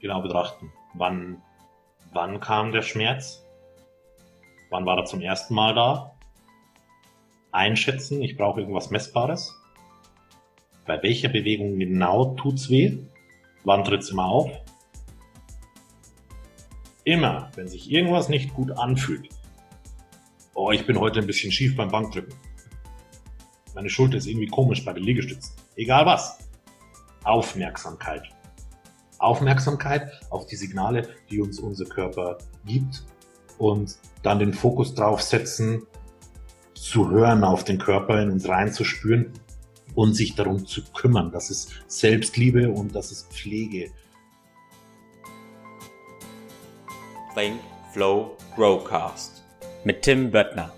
genau betrachten. Wann, wann kam der Schmerz? Wann war er zum ersten Mal da? Einschätzen, ich brauche irgendwas Messbares. Bei welcher Bewegung genau tut's weh? Wann tritt's immer auf? Immer, wenn sich irgendwas nicht gut anfühlt. Oh, ich bin heute ein bisschen schief beim Bankdrücken. Meine Schulter ist irgendwie komisch bei den Liegestützen. Egal was. Aufmerksamkeit. Aufmerksamkeit auf die Signale, die uns unser Körper gibt und dann den Fokus drauf setzen, zu hören auf den Körper, in uns reinzuspüren und sich darum zu kümmern. Das ist Selbstliebe und das ist Pflege. Think, Flow, Growcast mit Tim Böttner.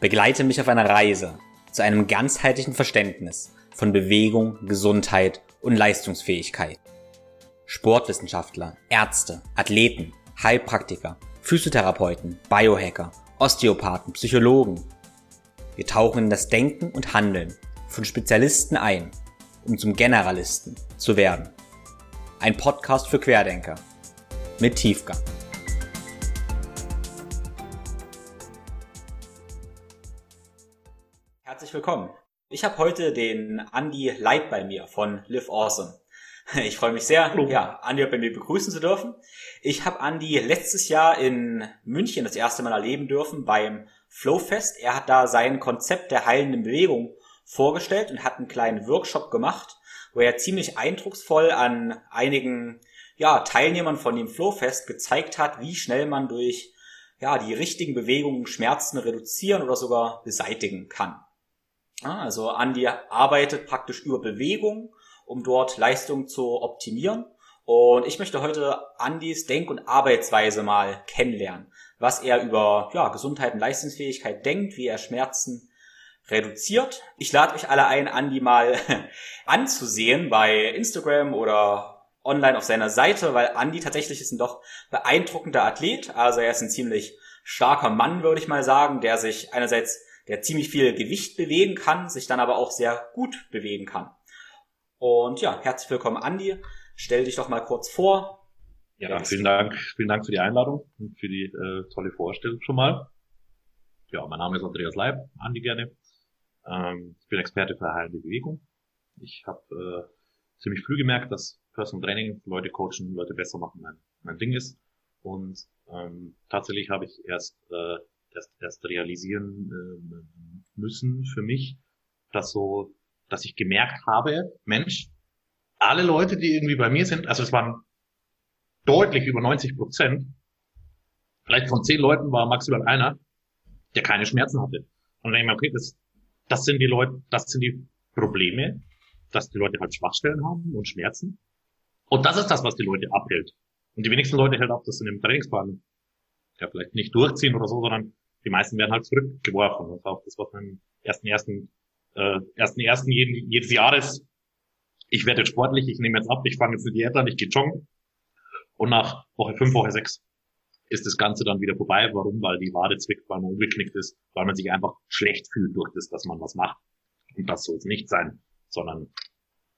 Begleite mich auf einer Reise zu einem ganzheitlichen Verständnis von Bewegung, Gesundheit und Leistungsfähigkeit. Sportwissenschaftler, Ärzte, Athleten, Heilpraktiker, Physiotherapeuten, Biohacker, Osteopathen, Psychologen. Wir tauchen in das Denken und Handeln von Spezialisten ein, um zum Generalisten zu werden. Ein Podcast für Querdenker mit Tiefgang. Herzlich willkommen. Ich habe heute den Andy Leib bei mir von Live Awesome. Ich freue mich sehr, Hallo. ja, Andi bei mir begrüßen zu dürfen. Ich habe Andi letztes Jahr in München das erste Mal erleben dürfen beim Flowfest. Er hat da sein Konzept der heilenden Bewegung vorgestellt und hat einen kleinen Workshop gemacht, wo er ziemlich eindrucksvoll an einigen ja, Teilnehmern von dem Flowfest gezeigt hat, wie schnell man durch ja, die richtigen Bewegungen Schmerzen reduzieren oder sogar beseitigen kann. Also Andi arbeitet praktisch über Bewegung um dort Leistung zu optimieren. Und ich möchte heute Andys Denk- und Arbeitsweise mal kennenlernen, was er über ja, Gesundheit und Leistungsfähigkeit denkt, wie er Schmerzen reduziert. Ich lade euch alle ein, Andy mal anzusehen bei Instagram oder online auf seiner Seite, weil Andy tatsächlich ist ein doch beeindruckender Athlet. Also er ist ein ziemlich starker Mann, würde ich mal sagen, der sich einerseits der ziemlich viel Gewicht bewegen kann, sich dann aber auch sehr gut bewegen kann. Und ja, herzlich willkommen, Andi. Stell dich doch mal kurz vor. Ja, vielen Dank, vielen Dank für die Einladung und für die äh, tolle Vorstellung schon mal. Ja, mein Name ist Andreas Leib, Andi gerne. Ähm, ich bin Experte für heilende Bewegung. Ich habe äh, ziemlich früh gemerkt, dass Personal Training, Leute coachen, Leute besser machen mein, mein Ding ist. Und ähm, tatsächlich habe ich erst, äh, erst, erst realisieren äh, müssen für mich, dass so dass ich gemerkt habe, Mensch, alle Leute, die irgendwie bei mir sind, also es waren deutlich über 90 Prozent, vielleicht von zehn Leuten war maximal einer, der keine Schmerzen hatte. Und dann ich mir, okay, das, das sind die Leute, das sind die Probleme, dass die Leute halt Schwachstellen haben und Schmerzen. Und das ist das, was die Leute abhält. Und die wenigsten Leute hält dass sie in einem Trainingsplan ja vielleicht nicht durchziehen oder so, sondern die meisten werden halt zurückgeworfen. Und auch das, was man im ersten, ersten äh, ersten ersten jeden, jedes Jahres, ich werde jetzt sportlich, ich nehme jetzt ab, ich fange jetzt eine Diät an, ich gehe joggen. Und nach Woche fünf, Woche sechs ist das Ganze dann wieder vorbei. Warum? Weil die Wade zwickt, weil man umgeknickt ist, weil man sich einfach schlecht fühlt durch das, dass man was macht. Und das soll es nicht sein, sondern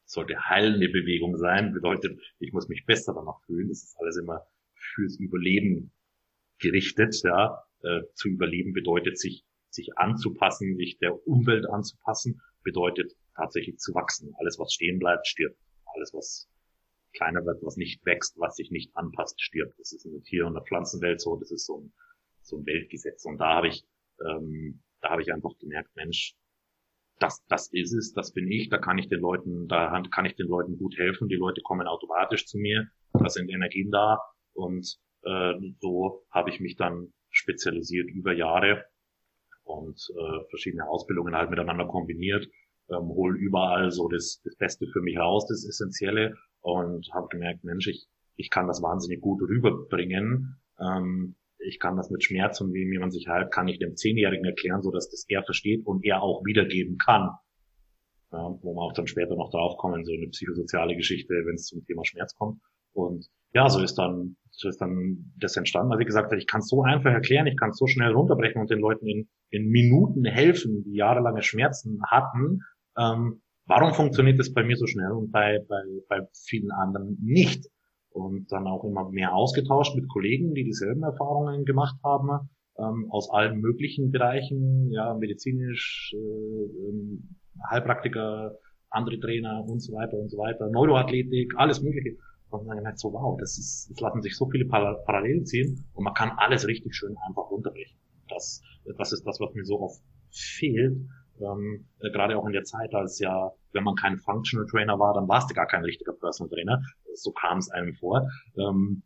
sollte heilende Bewegung sein. Bedeutet, ich muss mich besser danach fühlen. Das ist alles immer fürs Überleben gerichtet. Ja, äh, zu überleben bedeutet sich sich anzupassen, sich der Umwelt anzupassen, bedeutet tatsächlich zu wachsen. Alles, was stehen bleibt, stirbt. Alles, was kleiner wird, was nicht wächst, was sich nicht anpasst, stirbt. Das ist in der Tier- und der Pflanzenwelt so. Das ist so ein, so ein Weltgesetz. Und da habe ich, ähm, da habe ich einfach gemerkt, Mensch, das, das ist es, das bin ich, da kann ich den Leuten, da kann ich den Leuten gut helfen. Die Leute kommen automatisch zu mir, da sind Energien da und äh, so habe ich mich dann spezialisiert über Jahre und äh, verschiedene Ausbildungen halt miteinander kombiniert, ähm, hol überall so das, das Beste für mich raus, das Essentielle und habe gemerkt, Mensch, ich, ich kann das wahnsinnig gut rüberbringen. Ähm, ich kann das mit Schmerz und wie man sich halt, kann ich dem Zehnjährigen erklären, so dass das er versteht und er auch wiedergeben kann. Ja, wo wir auch dann später noch draufkommen, so eine psychosoziale Geschichte, wenn es zum Thema Schmerz kommt. Und ja, so ist dann, so ist dann das entstanden, weil wie gesagt ich kann es so einfach erklären, ich kann es so schnell runterbrechen und den Leuten in, in Minuten helfen, die jahrelange Schmerzen hatten. Ähm, warum funktioniert das bei mir so schnell und bei, bei, bei vielen anderen nicht? und dann auch immer mehr ausgetauscht mit Kollegen, die dieselben Erfahrungen gemacht haben, ähm, aus allen möglichen Bereichen, ja, medizinisch, äh, ähm, Heilpraktiker, andere Trainer und so weiter und so weiter, Neuroathletik, alles mögliche. Und dann gemerkt, so wow, das ist, es lassen sich so viele Parallelen ziehen und man kann alles richtig schön einfach runterbrechen. Das, das ist das, was mir so oft fehlt. Ähm, äh, gerade auch in der Zeit, als ja, wenn man kein Functional Trainer war, dann warst du gar kein richtiger Personal Trainer. So kam es einem vor. Ähm,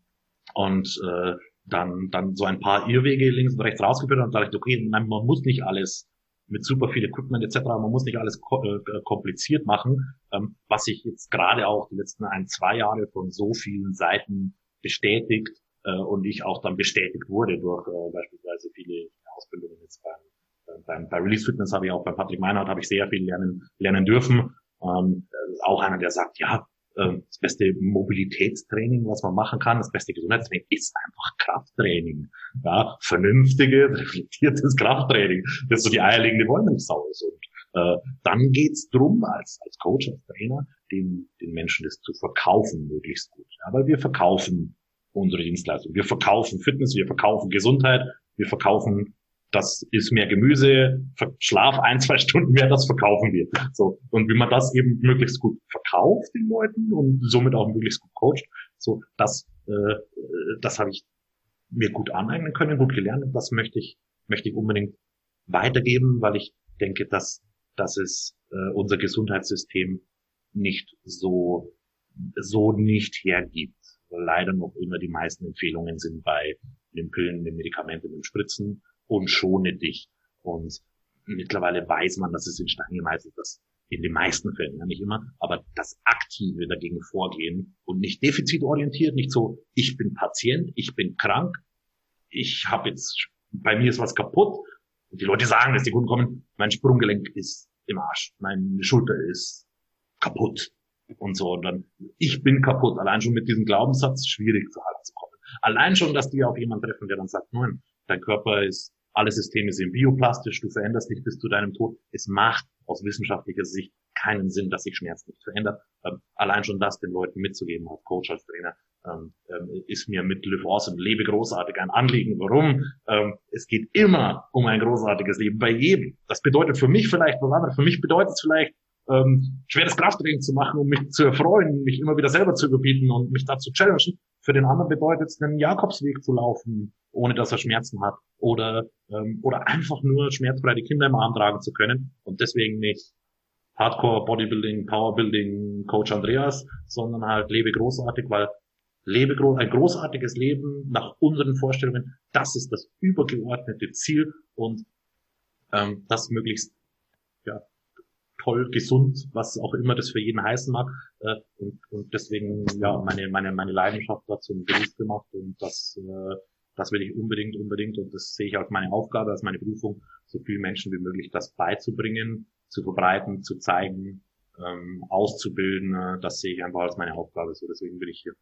und äh, dann, dann so ein paar Irrwege links und rechts rausgeführt und dachte ich, okay, nein, man muss nicht alles mit super viel Equipment etc. Man muss nicht alles äh, kompliziert machen, ähm, was sich jetzt gerade auch die letzten ein, zwei Jahre von so vielen Seiten bestätigt äh, und ich auch dann bestätigt wurde durch äh, beispielsweise viele Ausbildungen jetzt beim, äh, beim bei Release Fitness habe ich auch bei Patrick Meinhardt habe ich sehr viel lernen lernen dürfen. Ähm, auch einer, der sagt, ja, ähm, das beste Mobilitätstraining, was man machen kann, das beste Gesundheitstraining ist einfach Krafttraining. Ja, vernünftige, reflektiertes Krafttraining. Das ist so die eierlegende Wollmilchsau. Und äh, dann geht's drum, als, als Coach, als Trainer, den, den Menschen das zu verkaufen, möglichst gut. Ja, weil wir verkaufen unsere Dienstleistung. Wir verkaufen Fitness, wir verkaufen Gesundheit, wir verkaufen das ist mehr Gemüse, Schlaf ein, zwei Stunden mehr, das verkaufen wir. So. Und wie man das eben möglichst gut verkauft den Leuten und somit auch möglichst gut coacht, so, das, äh, das habe ich mir gut aneignen können, gut gelernt und das möchte ich, möchte ich unbedingt weitergeben, weil ich denke, dass, dass es äh, unser Gesundheitssystem nicht so, so nicht hergibt. Leider noch immer die meisten Empfehlungen sind bei den Pillen, den Medikamenten, den Spritzen und schone dich. Und mittlerweile weiß man, dass es in Stein gemeißelt ist. In den meisten Fällen, ja nicht immer, aber das aktive dagegen vorgehen und nicht defizitorientiert, nicht so, ich bin Patient, ich bin krank, ich habe jetzt, bei mir ist was kaputt. Und die Leute sagen, dass die Kunden kommen, mein Sprunggelenk ist im Arsch, meine Schulter ist kaputt und so. Und dann, ich bin kaputt. Allein schon mit diesem Glaubenssatz schwierig zu halten zu kommen. Allein schon, dass die auf jemanden treffen, der dann sagt, nein, dein Körper ist alle Systeme sind bioplastisch, du veränderst dich bis zu deinem Tod. Es macht aus wissenschaftlicher Sicht keinen Sinn, dass sich Schmerz nicht verändert. Ähm, allein schon das den Leuten mitzugeben, als Coach, als Trainer, ähm, ähm, ist mir mit Live Awesome, lebe großartig ein Anliegen. Warum? Ähm, es geht immer um ein großartiges Leben bei jedem. Das bedeutet für mich vielleicht was anderes. Für mich bedeutet es vielleicht, ähm, schweres Krafttraining zu machen, um mich zu erfreuen, mich immer wieder selber zu überbieten und mich da zu challengen. Für den anderen bedeutet es, einen Jakobsweg zu laufen, ohne dass er Schmerzen hat. Oder, ähm, oder einfach nur schmerzfrei die Kinder im Arm tragen zu können. Und deswegen nicht Hardcore Bodybuilding, Powerbuilding Coach Andreas, sondern halt lebe großartig, weil lebe groß, ein großartiges Leben nach unseren Vorstellungen, das ist das übergeordnete Ziel und ähm, das möglichst ja, toll, gesund, was auch immer das für jeden heißen mag. Äh, und, und deswegen ja meine meine meine Leidenschaft dazu ein Beruf gemacht und das äh, das will ich unbedingt, unbedingt, und das sehe ich als meine Aufgabe, als meine Berufung, so vielen Menschen wie möglich das beizubringen, zu verbreiten, zu zeigen, ähm, auszubilden. Äh, das sehe ich einfach als meine Aufgabe. So, deswegen bin ich hier.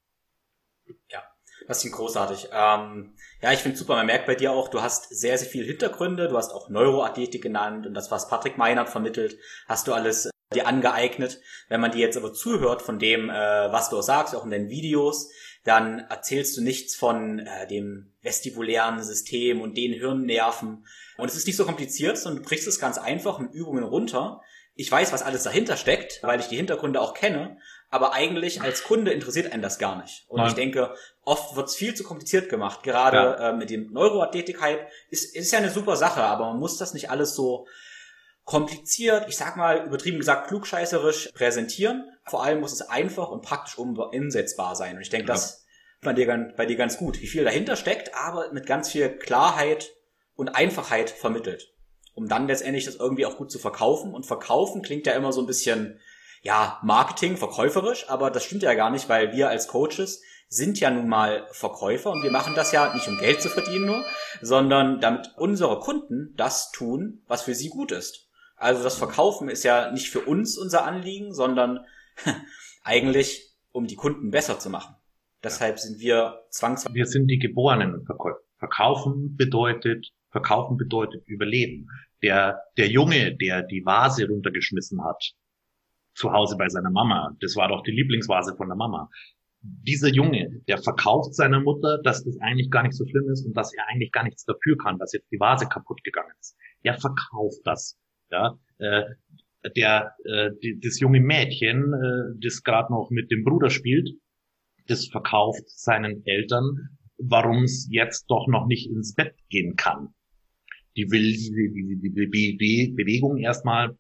Ja, das klingt großartig. Ähm, ja, ich finde super. Man merkt bei dir auch, du hast sehr, sehr viele Hintergründe. Du hast auch Neuroathletik genannt und das, was Patrick Meinert vermittelt, hast du alles äh, dir angeeignet. Wenn man dir jetzt aber zuhört von dem, äh, was du auch sagst, auch in deinen Videos, dann erzählst du nichts von äh, dem vestibulären System und den Hirnnerven. Und es ist nicht so kompliziert, sondern du brichst es ganz einfach mit Übungen runter. Ich weiß, was alles dahinter steckt, weil ich die Hintergründe auch kenne, aber eigentlich als Kunde interessiert einen das gar nicht. Und Nein. ich denke, oft wird es viel zu kompliziert gemacht. Gerade ja. äh, mit dem Neuroathletik-Hype ist, ist ja eine super Sache, aber man muss das nicht alles so kompliziert, ich sag mal übertrieben gesagt klugscheißerisch präsentieren. Vor allem muss es einfach und praktisch umsetzbar sein. Und ich denke, ja. das bei dir, bei dir ganz gut, wie viel dahinter steckt, aber mit ganz viel Klarheit und Einfachheit vermittelt. Um dann letztendlich das irgendwie auch gut zu verkaufen. Und verkaufen klingt ja immer so ein bisschen, ja, Marketing, verkäuferisch, aber das stimmt ja gar nicht, weil wir als Coaches sind ja nun mal Verkäufer und wir machen das ja nicht um Geld zu verdienen nur, sondern damit unsere Kunden das tun, was für sie gut ist. Also das Verkaufen ist ja nicht für uns unser Anliegen, sondern eigentlich um die Kunden besser zu machen. Deshalb sind wir zwangsweise. Wir sind die geborenen Verkäufer. Verkaufen bedeutet, verkaufen bedeutet Überleben. Der, der Junge, der die Vase runtergeschmissen hat, zu Hause bei seiner Mama, das war doch die Lieblingsvase von der Mama. dieser Junge, der verkauft seiner Mutter, dass das eigentlich gar nicht so schlimm ist und dass er eigentlich gar nichts dafür kann, dass jetzt die Vase kaputt gegangen ist. Der verkauft das. Ja, äh, der äh, die, das junge Mädchen, äh, das gerade noch mit dem Bruder spielt, das verkauft seinen Eltern, warum es jetzt doch noch nicht ins Bett gehen kann. Die will die, die, die, die, die Bewegung erstmal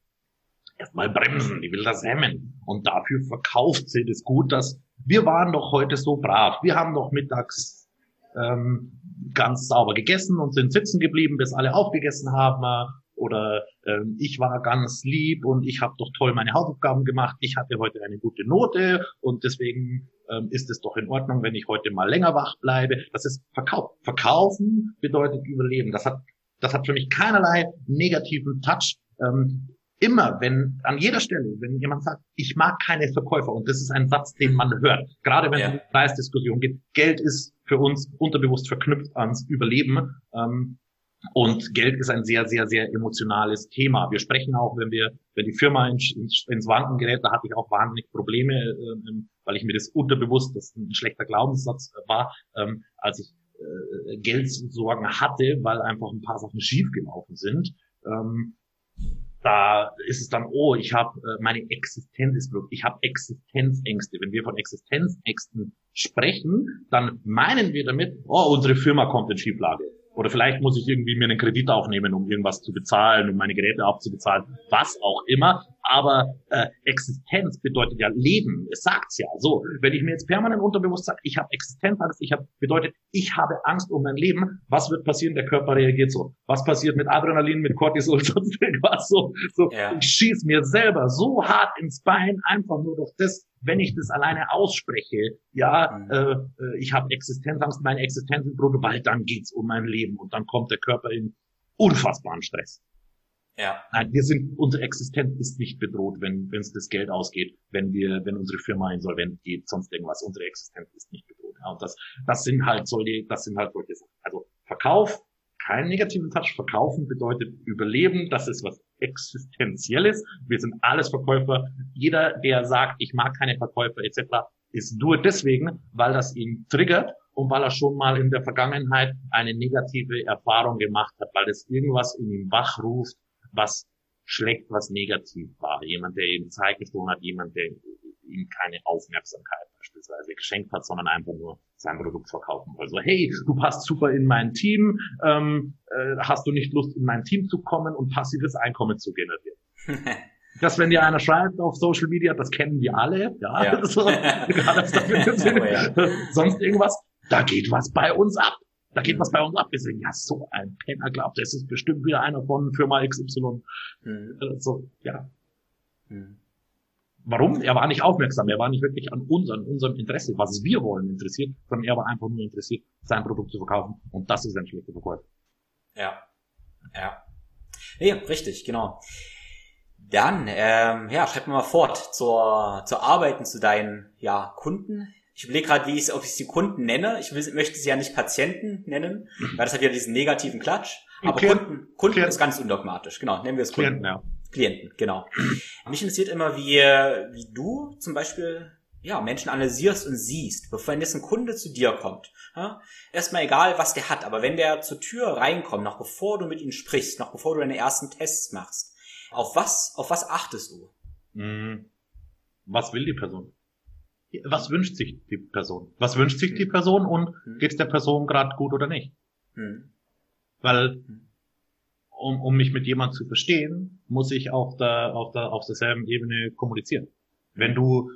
erstmal bremsen, die will das hemmen. Und dafür verkauft sie das gut, dass wir waren doch heute so brav. Wir haben doch mittags ähm, ganz sauber gegessen und sind sitzen geblieben, bis alle aufgegessen haben. Oder ähm, ich war ganz lieb und ich habe doch toll meine Hausaufgaben gemacht. Ich hatte heute eine gute Note und deswegen ähm, ist es doch in Ordnung, wenn ich heute mal länger wach bleibe. Das ist Verkauf. Verkaufen bedeutet Überleben. Das hat, das hat für mich keinerlei negativen Touch. Ähm, immer, wenn an jeder Stelle, wenn jemand sagt, ich mag keine Verkäufer, und das ist ein Satz, den man hört, gerade wenn ja. es um Preisdiskussion geht, Geld ist für uns unterbewusst verknüpft ans Überleben. Ähm, und Geld ist ein sehr, sehr, sehr emotionales Thema. Wir sprechen auch, wenn wir, wenn die Firma ins, ins, ins Wanken gerät, da hatte ich auch wahnsinnig Probleme, äh, ähm, weil ich mir das unterbewusst, das ein schlechter Glaubenssatz äh, war, ähm, als ich äh, Geldsorgen hatte, weil einfach ein paar Sachen schiefgelaufen sind. Ähm, da ist es dann, oh, ich habe äh, meine Existenz ist blöd, ich habe Existenzängste. Wenn wir von Existenzängsten sprechen, dann meinen wir damit, oh, unsere Firma kommt in Schieflage. Oder vielleicht muss ich irgendwie mir einen Kredit aufnehmen, um irgendwas zu bezahlen, um meine Geräte abzubezahlen, was auch immer. Aber äh, Existenz bedeutet ja Leben. Es sagt's ja. So, wenn ich mir jetzt permanent unterbewusst sage, ich habe Existenzangst, ich habe bedeutet, ich habe Angst um mein Leben. Was wird passieren? Der Körper reagiert so. Was passiert mit Adrenalin, mit Cortisol, sonst irgendwas so. so ja. Ich schieß mir selber so hart ins Bein, einfach nur durch das, wenn ich das alleine ausspreche, ja, mhm. äh, äh ich habe Existenzangst, meine Existenz ist brutal, dann geht's um mein Leben und dann kommt der Körper in unfassbaren Stress. Ja. Nein, wir sind, unsere Existenz ist nicht bedroht, wenn wenn es das Geld ausgeht, wenn wir, wenn unsere Firma insolvent geht, sonst irgendwas. Unsere Existenz ist nicht bedroht. Ja, und das, das sind halt solche, das sind halt solche Sachen. Also Verkauf, keinen negativen Touch. Verkaufen bedeutet Überleben. Das ist was Existenzielles. Wir sind alles Verkäufer. Jeder, der sagt, ich mag keine Verkäufer etc., ist nur deswegen, weil das ihn triggert und weil er schon mal in der Vergangenheit eine negative Erfahrung gemacht hat, weil es irgendwas in ihm wachruft, was schlecht, was negativ war. Jemand, der ihm Zeit gestohlen hat, jemand, der ihm keine Aufmerksamkeit beispielsweise geschenkt hat, sondern einfach nur sein Produkt verkaufen. Also, hey, du passt super in mein Team, ähm, äh, hast du nicht Lust, in mein Team zu kommen und passives Einkommen zu generieren? dass wenn dir einer schreibt auf Social Media, das kennen wir alle, ja, ja. So, egal, dafür oh, ja. sonst irgendwas, da geht was bei uns ab. Da geht was bei uns ab. Wir sagen, ja, so ein Penner glaubt, das ist bestimmt wieder einer von Firma XY. Mhm. So, ja. Mhm. Warum? Er war nicht aufmerksam. Er war nicht wirklich an uns, an unserem Interesse, was wir wollen, interessiert, sondern er war einfach nur interessiert, sein Produkt zu verkaufen. Und das ist ein schlechter Verkäufer. Ja. Ja. Nee, richtig, genau. Dann, ähm, ja, schreib mal fort zur, zur Arbeiten zu deinen ja, Kunden. Ich überlege gerade, wie ich ob ich sie Kunden nenne. Ich will, möchte sie ja nicht Patienten nennen, weil das hat ja diesen negativen Klatsch. Aber Klienten, Kunden, Kunden Klienten. ist ganz undogmatisch. Genau, nennen wir es Kunden. Klienten, ja. Klienten, genau. Mich interessiert immer, wie, wie du zum Beispiel ja, Menschen analysierst und siehst, bevor jetzt ein Kunde zu dir kommt. Ja, erstmal egal, was der hat, aber wenn der zur Tür reinkommt, noch bevor du mit ihm sprichst, noch bevor du deine ersten Tests machst, auf was, auf was achtest du? Hm. Was will die Person? Was wünscht sich die Person? Was wünscht sich die Person und hm. geht es der Person gerade gut oder nicht? Hm. Weil hm um, um mich mit jemand zu verstehen, muss ich auf der, auf der, auf derselben Ebene kommunizieren. Wenn du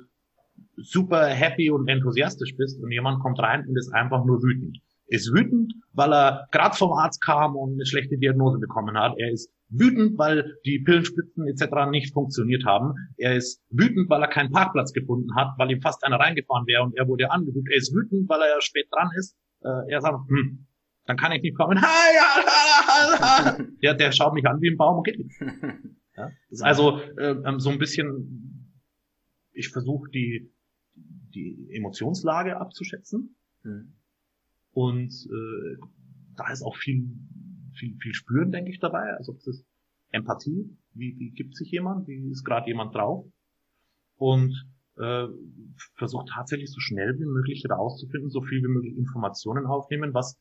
super happy und enthusiastisch bist und jemand kommt rein und ist einfach nur wütend. Ist wütend, weil er gerade vom Arzt kam und eine schlechte Diagnose bekommen hat. Er ist wütend, weil die Pillenspitzen etc. nicht funktioniert haben. Er ist wütend, weil er keinen Parkplatz gefunden hat, weil ihm fast einer reingefahren wäre und er wurde angeguckt. Er ist wütend, weil er ja spät dran ist. Äh, er sagt, hm, dann kann ich nicht kommen. ja, der schaut mich an wie ein Baum und geht nicht. Ja? Also äh, ähm, so ein bisschen, ich versuche die, die Emotionslage abzuschätzen. Mhm. Und äh, da ist auch viel, viel, viel Spüren, denke ich, dabei. Also das ist Empathie. Wie, wie gibt sich jemand? Wie ist gerade jemand drauf? Und äh, versuche tatsächlich so schnell wie möglich herauszufinden, so viel wie möglich Informationen aufnehmen, was,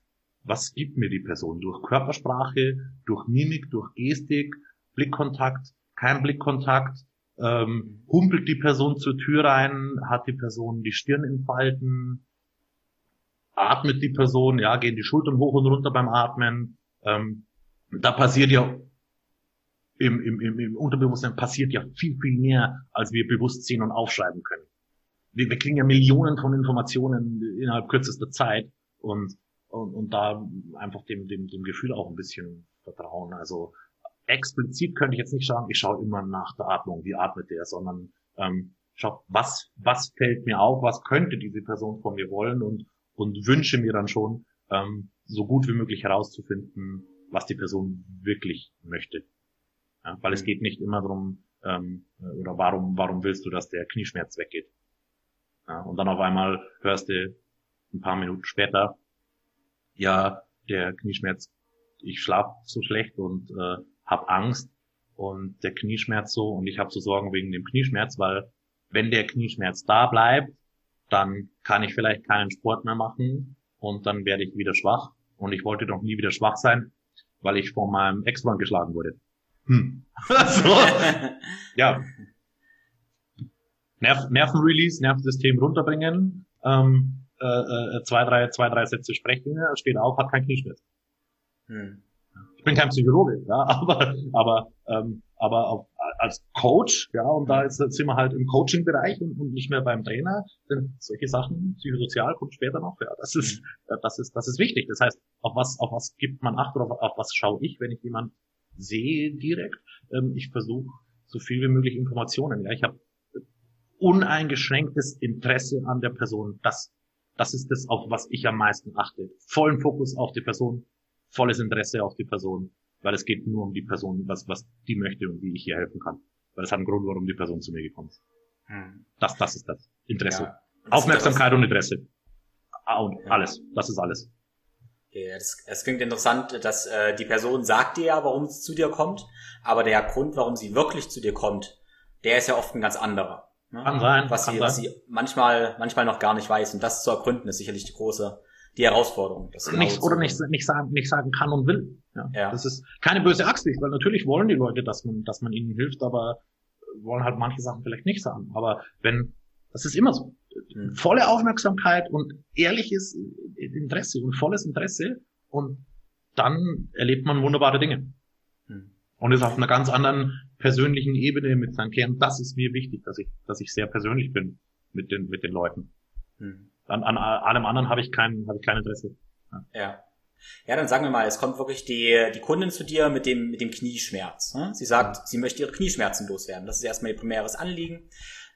was gibt mir die Person durch Körpersprache, durch Mimik, durch Gestik, Blickkontakt, kein Blickkontakt, ähm, humpelt die Person zur Tür rein, hat die Person die Stirn in Falten, atmet die Person, ja, gehen die Schultern hoch und runter beim Atmen. Ähm, da passiert ja im, im, im, im Unterbewusstsein passiert ja viel, viel mehr, als wir bewusst sehen und aufschreiben können. Wir, wir kriegen ja Millionen von Informationen innerhalb kürzester Zeit und, und, und da einfach dem, dem, dem Gefühl auch ein bisschen vertrauen. Also explizit könnte ich jetzt nicht schauen, ich schaue immer nach der Atmung, wie atmet der, sondern ähm, schau, was, was fällt mir auf, was könnte diese Person von mir wollen und, und wünsche mir dann schon, ähm, so gut wie möglich herauszufinden, was die Person wirklich möchte. Ja, weil es mhm. geht nicht immer darum, ähm, oder warum, warum willst du, dass der Knieschmerz weggeht? Ja, und dann auf einmal hörst du ein paar Minuten später, ja, der Knieschmerz, ich schlaf so schlecht und äh, hab Angst und der Knieschmerz so und ich habe so Sorgen wegen dem Knieschmerz, weil wenn der Knieschmerz da bleibt, dann kann ich vielleicht keinen Sport mehr machen und dann werde ich wieder schwach und ich wollte doch nie wieder schwach sein, weil ich von meinem Ex-Freund geschlagen wurde. Hm. so. ja. Nerv Nervenrelease, Nervensystem runterbringen, ähm, äh, äh, zwei, drei, zwei, drei Sätze sprechen, steht auf, hat kein Knieschmerz. Hm. Ich bin kein Psychologe, ja, aber, aber, ähm, aber auf, als Coach, ja, und da ist, sind wir halt im Coaching-Bereich und, und nicht mehr beim Trainer, denn solche Sachen, psychosozial kommt später noch, ja, das ist, mhm. das ist, das ist wichtig. Das heißt, auf was, auf was gibt man Acht oder auf, auf was schaue ich, wenn ich jemand sehe direkt. Ähm, ich versuche so viel wie möglich Informationen. Ja, ich habe uneingeschränktes Interesse an der Person. Das, das ist das, auf was ich am meisten achte. Vollen Fokus auf die Person, volles Interesse auf die Person, weil es geht nur um die Person, was, was die möchte und wie ich ihr helfen kann. Weil es hat einen Grund, warum die Person zu mir gekommen ist. Hm. Das, das ist das. Interesse. Ja, Aufmerksamkeit und Interesse. Ah, und ja. alles. Das ist alles. Es, es klingt interessant, dass äh, die Person sagt dir ja, warum sie zu dir kommt, aber der Grund, warum sie wirklich zu dir kommt, der ist ja oft ein ganz anderer. Ne? Kann sein. Was, kann sie, sein. was sie manchmal, manchmal noch gar nicht weiß. Und das zu ergründen, ist sicherlich die große, die Herausforderung. Das genau nicht, oder nicht, nicht, sagen, nicht sagen kann und will. Ja. ja. Das ist keine böse Absicht, weil natürlich wollen die Leute, dass man, dass man ihnen hilft, aber wollen halt manche Sachen vielleicht nicht sagen. Aber wenn, das ist immer so. Mhm. Volle Aufmerksamkeit und ehrliches Interesse und volles Interesse und dann erlebt man wunderbare Dinge. Und ist auf einer ganz anderen persönlichen Ebene mit seinem Kern. Das ist mir wichtig, dass ich, dass ich sehr persönlich bin mit den, mit den Leuten. Mhm. An, an allem anderen habe ich kein, habe ich kein Interesse. Ja. ja. Ja, dann sagen wir mal, es kommt wirklich die, die Kundin zu dir mit dem, mit dem Knieschmerz. Ne? Sie sagt, sie möchte ihre Knieschmerzen loswerden. Das ist erstmal ihr primäres Anliegen.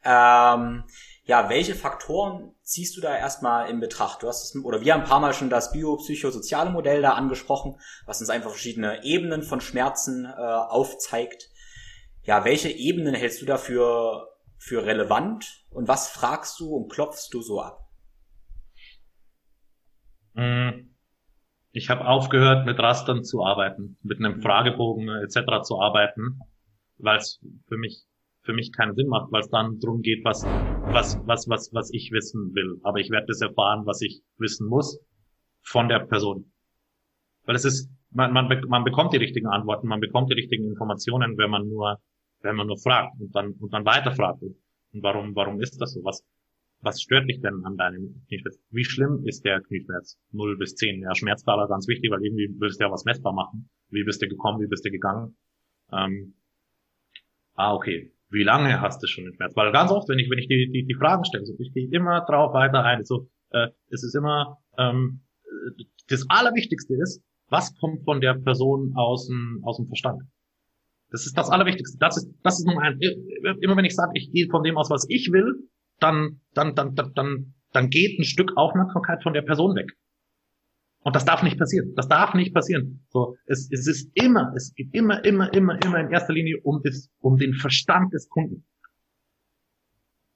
Ähm, ja, welche Faktoren ziehst du da erstmal in Betracht? Du hast es, oder wir haben ein paar Mal schon das biopsychosoziale Modell da angesprochen, was uns einfach verschiedene Ebenen von Schmerzen äh, aufzeigt. Ja, welche Ebenen hältst du dafür für relevant und was fragst du und klopfst du so ab? Hm. Ich habe aufgehört, mit Rastern zu arbeiten, mit einem mhm. Fragebogen etc. zu arbeiten, weil es für mich für mich keinen Sinn macht, weil es dann drum geht, was, was, was, was, was ich wissen will. Aber ich werde das erfahren, was ich wissen muss von der Person. Weil es ist, man, man, man bekommt die richtigen Antworten, man bekommt die richtigen Informationen, wenn man nur, wenn man nur fragt und dann, und dann weiterfragt. Und warum, warum ist das so? Was, was stört dich denn an deinem Knieschmerz? Wie schlimm ist der Knieschmerz? 0 bis 10. Ja, Schmerzskala ganz wichtig, weil irgendwie willst du ja was messbar machen. Wie bist du gekommen? Wie bist du gegangen? Ähm, ah, okay wie lange hast du schon den Schmerz? Weil ganz oft, wenn ich, wenn ich die, die, die Fragen stelle, so, ich gehe immer drauf weiter ein. So, äh, es ist immer, ähm, das Allerwichtigste ist, was kommt von der Person aus dem, aus dem Verstand? Das ist das Allerwichtigste. Das ist, das ist Nummer eins. Immer wenn ich sage, ich gehe von dem aus, was ich will, dann, dann, dann, dann, dann, dann geht ein Stück Aufmerksamkeit von der Person weg. Und das darf nicht passieren. Das darf nicht passieren. So, es, es ist immer, es geht immer, immer, immer, immer in erster Linie um das, um den Verstand des Kunden.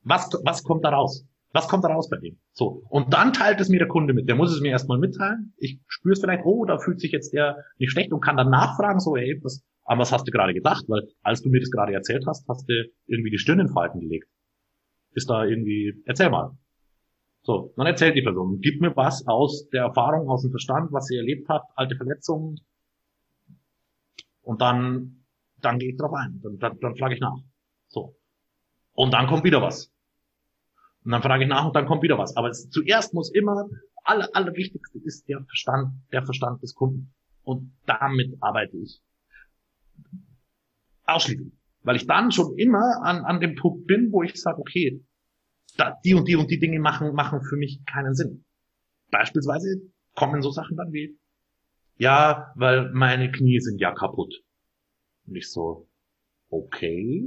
Was, was kommt da raus? Was kommt da raus bei dem? So. Und dann teilt es mir der Kunde mit. Der muss es mir erstmal mitteilen. Ich spüre es vielleicht, oh, da fühlt sich jetzt der nicht schlecht und kann dann nachfragen, so, ey, was, an was hast du gerade gedacht? Weil, als du mir das gerade erzählt hast, hast du irgendwie die Stirn in Falten gelegt. ist da irgendwie, erzähl mal. So, dann erzählt die Person, gib mir was aus der Erfahrung, aus dem Verstand, was sie erlebt hat, alte Verletzungen. Und dann, dann gehe ich drauf ein, dann, dann, dann frage ich nach. So. Und dann kommt wieder was. Und dann frage ich nach und dann kommt wieder was. Aber es, zuerst muss immer, aller, allerwichtigste ist der Verstand, der Verstand des Kunden. Und damit arbeite ich. Ausschließlich. Weil ich dann schon immer an, an dem Punkt bin, wo ich sage, okay, da, die und die und die Dinge machen, machen für mich keinen Sinn. Beispielsweise kommen so Sachen dann wie, ja, weil meine Knie sind ja kaputt. Und ich so, okay,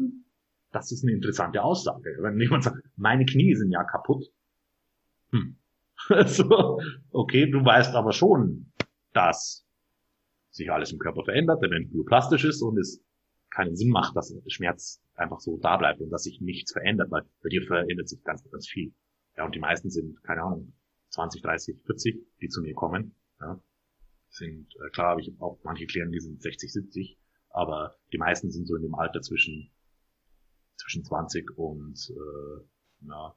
das ist eine interessante Aussage. Wenn jemand sagt, meine Knie sind ja kaputt. Hm. so, okay, du weißt aber schon, dass sich alles im Körper verändert, der Mensch bioplastisch ist und es keinen Sinn macht, dass Schmerz einfach so da bleibt und dass sich nichts verändert, weil bei dir verändert sich ganz, ganz viel. Ja, und die meisten sind, keine Ahnung, 20, 30, 40, die zu mir kommen. Ja, sind, äh, klar, habe ich auch manche Klienten, die sind 60, 70, aber die meisten sind so in dem Alter zwischen zwischen 20 und äh, na,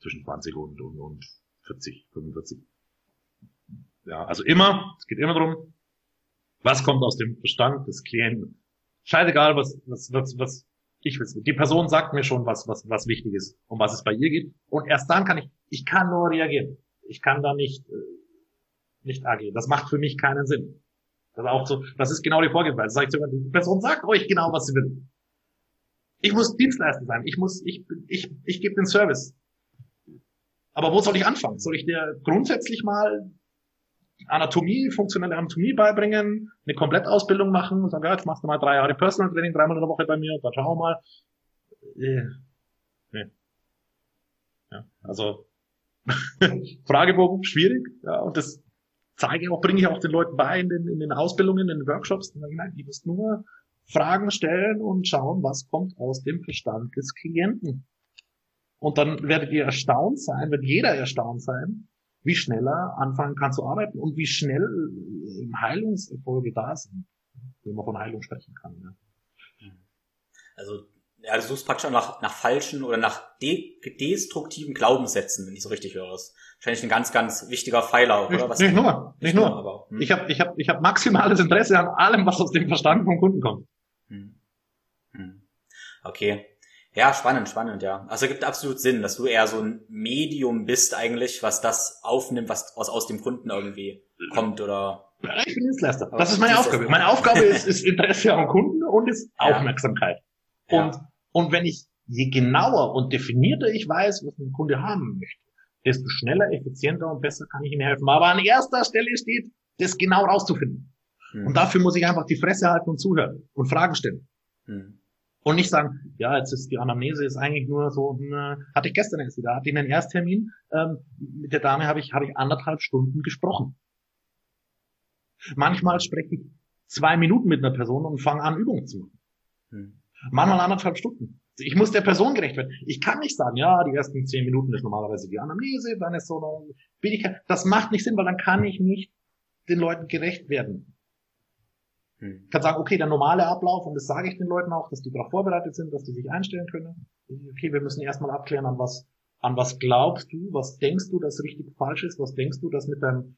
zwischen 20 und, und, und 40, 45. Ja, also immer, es geht immer darum, was kommt aus dem Verstand des Klienten. Scheißegal, was, was, was, was ich will. Die Person sagt mir schon, was, was, was wichtig ist, um was es bei ihr geht. Und erst dann kann ich, ich kann nur reagieren. Ich kann da nicht, äh, nicht agieren. Das macht für mich keinen Sinn. Das ist auch so, das ist genau die Vorgehensweise. Sage ich sogar, die Person sagt euch genau, was sie will. Ich muss Dienstleister sein. Ich muss, ich, ich, ich gebe den Service. Aber wo soll ich anfangen? Soll ich dir grundsätzlich mal Anatomie, funktionelle Anatomie beibringen, eine Komplettausbildung machen und sagen, ja, jetzt machst du mal drei Jahre Personal Training, dreimal in der Woche bei mir, dann schauen wir mal. Äh, nee. Ja, also Fragebogen, schwierig, ja, und das zeige ich auch, bringe ich auch den Leuten bei in den, in den Ausbildungen, in den Workshops. Nein, die müssen nur Fragen stellen und schauen, was kommt aus dem Verstand des Klienten. Und dann werdet ihr erstaunt sein, wird jeder erstaunt sein, wie schnell er anfangen kann zu arbeiten und wie schnell Heilungserfolge da sind, wenn man von Heilung sprechen kann. Ja. Also, ja, du suchst praktisch auch nach, nach falschen oder nach de destruktiven Glaubenssätzen, wenn ich so richtig höre. Das ist wahrscheinlich ein ganz, ganz wichtiger Pfeiler, oder? Nicht, was nicht nur, nicht nur. Aber, hm. Ich habe ich hab, ich hab maximales Interesse an allem, was aus dem Verstand vom Kunden kommt. Hm. Hm. Okay. Ja, spannend, spannend, ja. Also gibt absolut Sinn, dass du eher so ein Medium bist eigentlich, was das aufnimmt, was, was aus dem Kunden irgendwie kommt oder. Ja, ich bin Dienstleister. Das ist meine Aufgabe. Meine Aufgabe ist, ist Interesse am Kunden und ist Aufmerksamkeit. Ja. Und, und wenn ich, je genauer und definierter ich weiß, was ein Kunde haben möchte, desto schneller, effizienter und besser kann ich ihm helfen. Aber an erster Stelle steht, das genau rauszufinden. Mhm. Und dafür muss ich einfach die Fresse halten und zuhören und Fragen stellen. Mhm. Und nicht sagen, ja, jetzt ist die Anamnese ist eigentlich nur so, ne, hatte ich gestern erst wieder, hatte ich einen Ersttermin, ähm, mit der Dame habe ich, habe ich anderthalb Stunden gesprochen. Manchmal spreche ich zwei Minuten mit einer Person und fange an, Übungen zu machen. Mhm. Manchmal anderthalb Stunden. Ich muss der Person gerecht werden. Ich kann nicht sagen, ja, die ersten zehn Minuten ist normalerweise die Anamnese, dann ist so eine Billigkeit. Das macht nicht Sinn, weil dann kann ich nicht den Leuten gerecht werden. Hm. Ich kann sagen, okay, der normale Ablauf, und das sage ich den Leuten auch, dass die darauf vorbereitet sind, dass die sich einstellen können. Okay, wir müssen erstmal abklären, an was, an was glaubst du, was denkst du, dass richtig falsch ist, was denkst du, dass mit deinem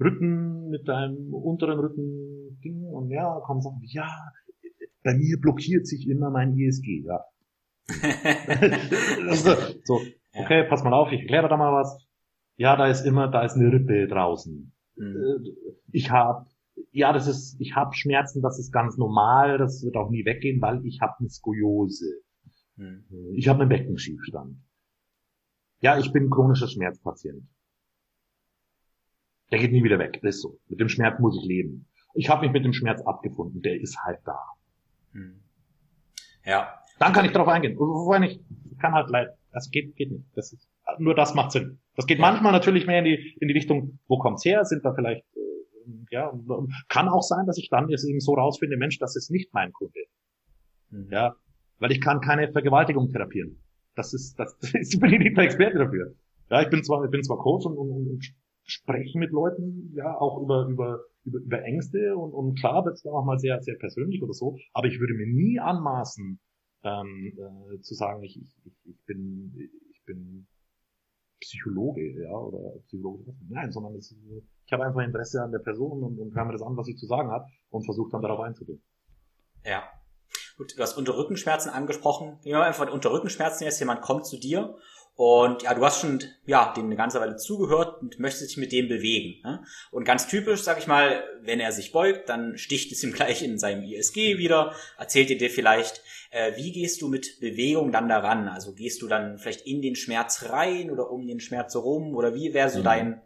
Rücken, mit deinem unteren Rücken Ding, und ja, kommen sagen, ja, bei mir blockiert sich immer mein ISG, ja. so, okay, pass mal auf, ich erkläre da mal was. Ja, da ist immer, da ist eine Rippe draußen. Mhm. Ich habe ja, das ist, ich habe Schmerzen, das ist ganz normal, das wird auch nie weggehen, weil ich habe eine Skoliose. Hm. Ich habe einen Beckenschiefstand. Ja, ich bin chronischer Schmerzpatient. Der geht nie wieder weg, das ist so. Mit dem Schmerz muss ich leben. Ich habe mich mit dem Schmerz abgefunden, der ist halt da. Hm. Ja. Dann kann ich darauf eingehen. Wobei nicht, kann halt leid. Das geht, geht nicht. Das ist, nur das macht Sinn. Das geht manchmal natürlich mehr in die, in die Richtung, wo kommt's her? Sind da vielleicht ja, kann auch sein, dass ich dann jetzt eben so rausfinde, Mensch, das ist nicht mein Kunde. Mhm. Ja, weil ich kann keine Vergewaltigung therapieren. Das ist, das, das ist, bin ich nicht der Experte dafür. Ja, ich bin zwar, ich bin zwar Coach und, und, und spreche mit Leuten, ja, auch über, über, über, über Ängste und, und klar wird es dann auch mal sehr, sehr persönlich oder so, aber ich würde mir nie anmaßen, ähm, äh, zu sagen, ich, ich, ich bin, ich bin Psychologe, ja, oder Psychologe. Nein, sondern es, ich habe einfach Interesse an der Person und, und höre mir das an, was sie zu sagen hat und versuche dann darauf einzugehen. Ja. Gut, du hast unter Rückenschmerzen angesprochen. Nehmen wir einfach unter Rückenschmerzen jetzt, jemand kommt zu dir und ja, du hast schon ja dem eine ganze Weile zugehört und möchtest dich mit dem bewegen. Ne? Und ganz typisch, sag ich mal, wenn er sich beugt, dann sticht es ihm gleich in seinem ISG wieder, erzählt dir dir vielleicht, äh, wie gehst du mit Bewegung dann daran? Also gehst du dann vielleicht in den Schmerz rein oder um den Schmerz herum? Oder wie wäre so mhm. dein,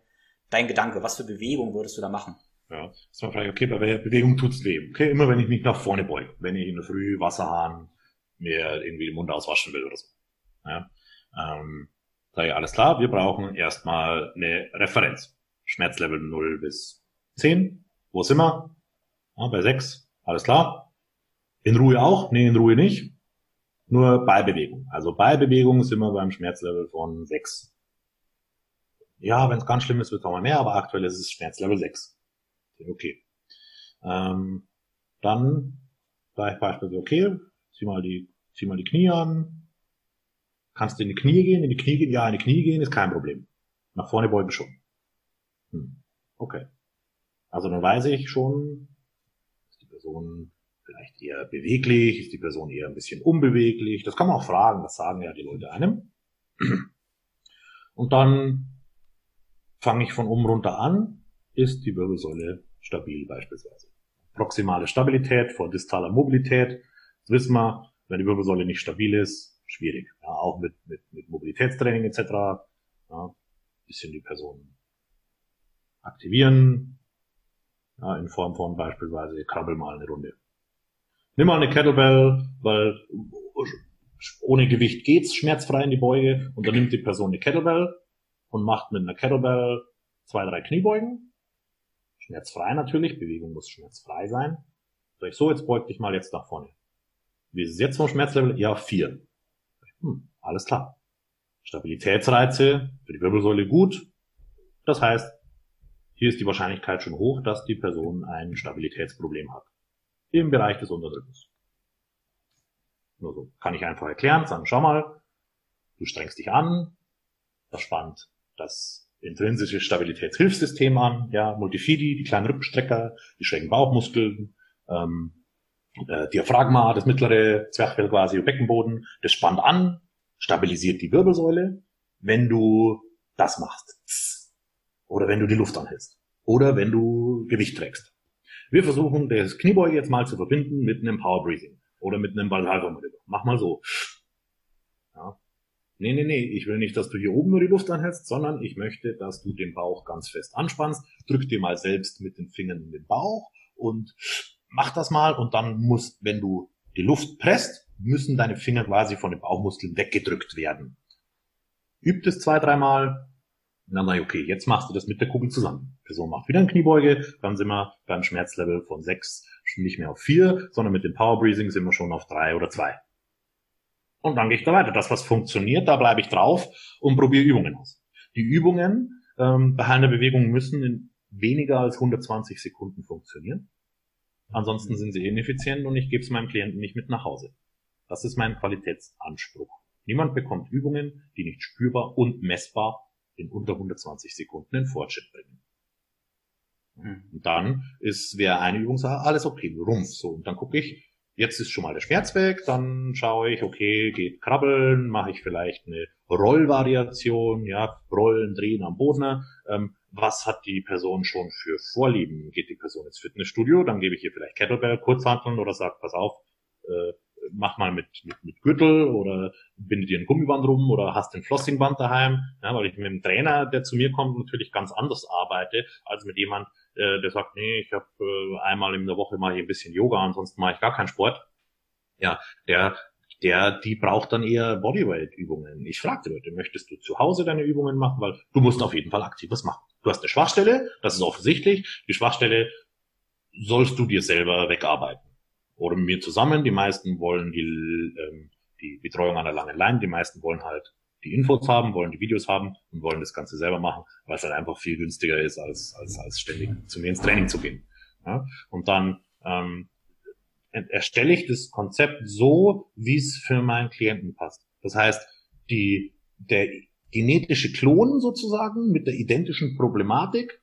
dein Gedanke? Was für Bewegung würdest du da machen? Ja, ist man vielleicht, okay, bei welcher Bewegung tut's weh? Okay, immer wenn ich mich nach vorne beuge, wenn ich in der Früh Wasserhahn mir irgendwie den Mund auswaschen will oder so. Ja, ähm, sage ich, alles klar, wir brauchen erstmal eine Referenz. Schmerzlevel 0 bis 10. Wo sind wir? Ja, bei 6. Alles klar. In Ruhe auch? Nee, in Ruhe nicht. Nur bei Bewegung. Also bei Bewegung sind wir beim Schmerzlevel von 6. Ja, wenn es ganz schlimm ist, wird nochmal mehr, aber aktuell ist es Schmerzlevel 6. Okay. Ähm, dann sage ich beispielsweise, okay, zieh mal die, zieh mal die Knie an, Kannst du in die Knie gehen? In die Knie gehen? Ja, in die Knie gehen ist kein Problem. Nach vorne beugen schon. Hm. Okay. Also dann weiß ich schon, ist die Person vielleicht eher beweglich, ist die Person eher ein bisschen unbeweglich. Das kann man auch fragen, das sagen ja die Leute einem. Und dann fange ich von oben runter an, ist die Wirbelsäule stabil beispielsweise. Proximale Stabilität vor distaler Mobilität. Das wissen wir, wenn die Wirbelsäule nicht stabil ist, schwierig. Ja, auch mit, mit, mit Mobilitätstraining etc. Ja, bisschen die Person aktivieren, ja, in Form von beispielsweise krabbel mal eine Runde. Nimm mal eine Kettlebell, weil ohne Gewicht geht's schmerzfrei in die Beuge und dann nimmt die Person eine Kettlebell und macht mit einer Kettlebell zwei, drei Kniebeugen. Schmerzfrei natürlich, Bewegung muss schmerzfrei sein. Sag ich so, jetzt beug dich mal jetzt nach vorne. Wie ist es jetzt vom Schmerzlevel? Ja, vier. Hm, alles klar. Stabilitätsreize für die Wirbelsäule gut. Das heißt, hier ist die Wahrscheinlichkeit schon hoch, dass die Person ein Stabilitätsproblem hat. Im Bereich des Unterdrückens. Nur so. Kann ich einfach erklären, sagen, schau mal, du strengst dich an, das spannt das intrinsische Stabilitätshilfssystem an, ja, Multifidi, die kleinen Rückenstrecker, die schrägen Bauchmuskeln, ähm, äh, Diaphragma, das mittlere Zwerchfell quasi, Beckenboden, das spannt an, stabilisiert die Wirbelsäule, wenn du das machst. Oder wenn du die Luft anhältst. Oder wenn du Gewicht trägst. Wir versuchen, das Kniebeuge jetzt mal zu verbinden mit einem Power Breathing. Oder mit einem Basalvermodell. Mach mal so. Nee, nee, nee, ich will nicht, dass du hier oben nur die Luft anhältst, sondern ich möchte, dass du den Bauch ganz fest anspannst. Drück dir mal selbst mit den Fingern in den Bauch und mach das mal und dann muss, wenn du die Luft presst, müssen deine Finger quasi von den Bauchmuskeln weggedrückt werden. Übt es zwei, dreimal. Sag ich, okay, jetzt machst du das mit der Kugel zusammen. Person macht wieder eine Kniebeuge, dann sind wir beim Schmerzlevel von sechs nicht mehr auf vier, sondern mit dem Power Breathing sind wir schon auf drei oder zwei. Und dann gehe ich da weiter. Das, was funktioniert, da bleibe ich drauf und probiere Übungen aus. Die Übungen ähm, bei heilender Bewegung müssen in weniger als 120 Sekunden funktionieren. Ansonsten sind sie ineffizient und ich gebe es meinem Klienten nicht mit nach Hause. Das ist mein Qualitätsanspruch. Niemand bekommt Übungen, die nicht spürbar und messbar in unter 120 Sekunden in Fortschritt bringen. Mhm. Und dann ist, wäre eine Übungssache, alles okay, rumpf, so. Und dann gucke ich, jetzt ist schon mal der Schmerz weg, dann schaue ich, okay, geht krabbeln, mache ich vielleicht eine Rollvariation, ja, rollen, drehen am Boden, ähm, was hat die Person schon für Vorlieben? Geht die Person ins Fitnessstudio, dann gebe ich ihr vielleicht Kettlebell, Kurzhanteln oder sag, pass auf, äh, mach mal mit, mit, mit Gürtel oder binde dir ein Gummiband rum oder hast ein Flossingband daheim, ja, weil ich mit einem Trainer, der zu mir kommt, natürlich ganz anders arbeite, als mit jemand, äh, der sagt, nee, ich habe äh, einmal in der Woche mache ich ein bisschen Yoga, ansonsten mache ich gar keinen Sport. Ja, der der, die braucht dann eher Bodyweight-Übungen. Ich frage die Leute, möchtest du zu Hause deine Übungen machen? Weil du musst auf jeden Fall aktiv was machen. Du hast eine Schwachstelle, das ist offensichtlich. Die Schwachstelle sollst du dir selber wegarbeiten. Oder mit mir zusammen. Die meisten wollen die, ähm, die Betreuung an der langen Leine. Die meisten wollen halt die Infos haben, wollen die Videos haben und wollen das Ganze selber machen, weil es halt einfach viel günstiger ist, als, als, als ständig zu mir ins Training zu gehen. Ja? Und dann ähm, erstelle ich das Konzept so, wie es für meinen Klienten passt. Das heißt, die, der genetische Klon sozusagen mit der identischen Problematik,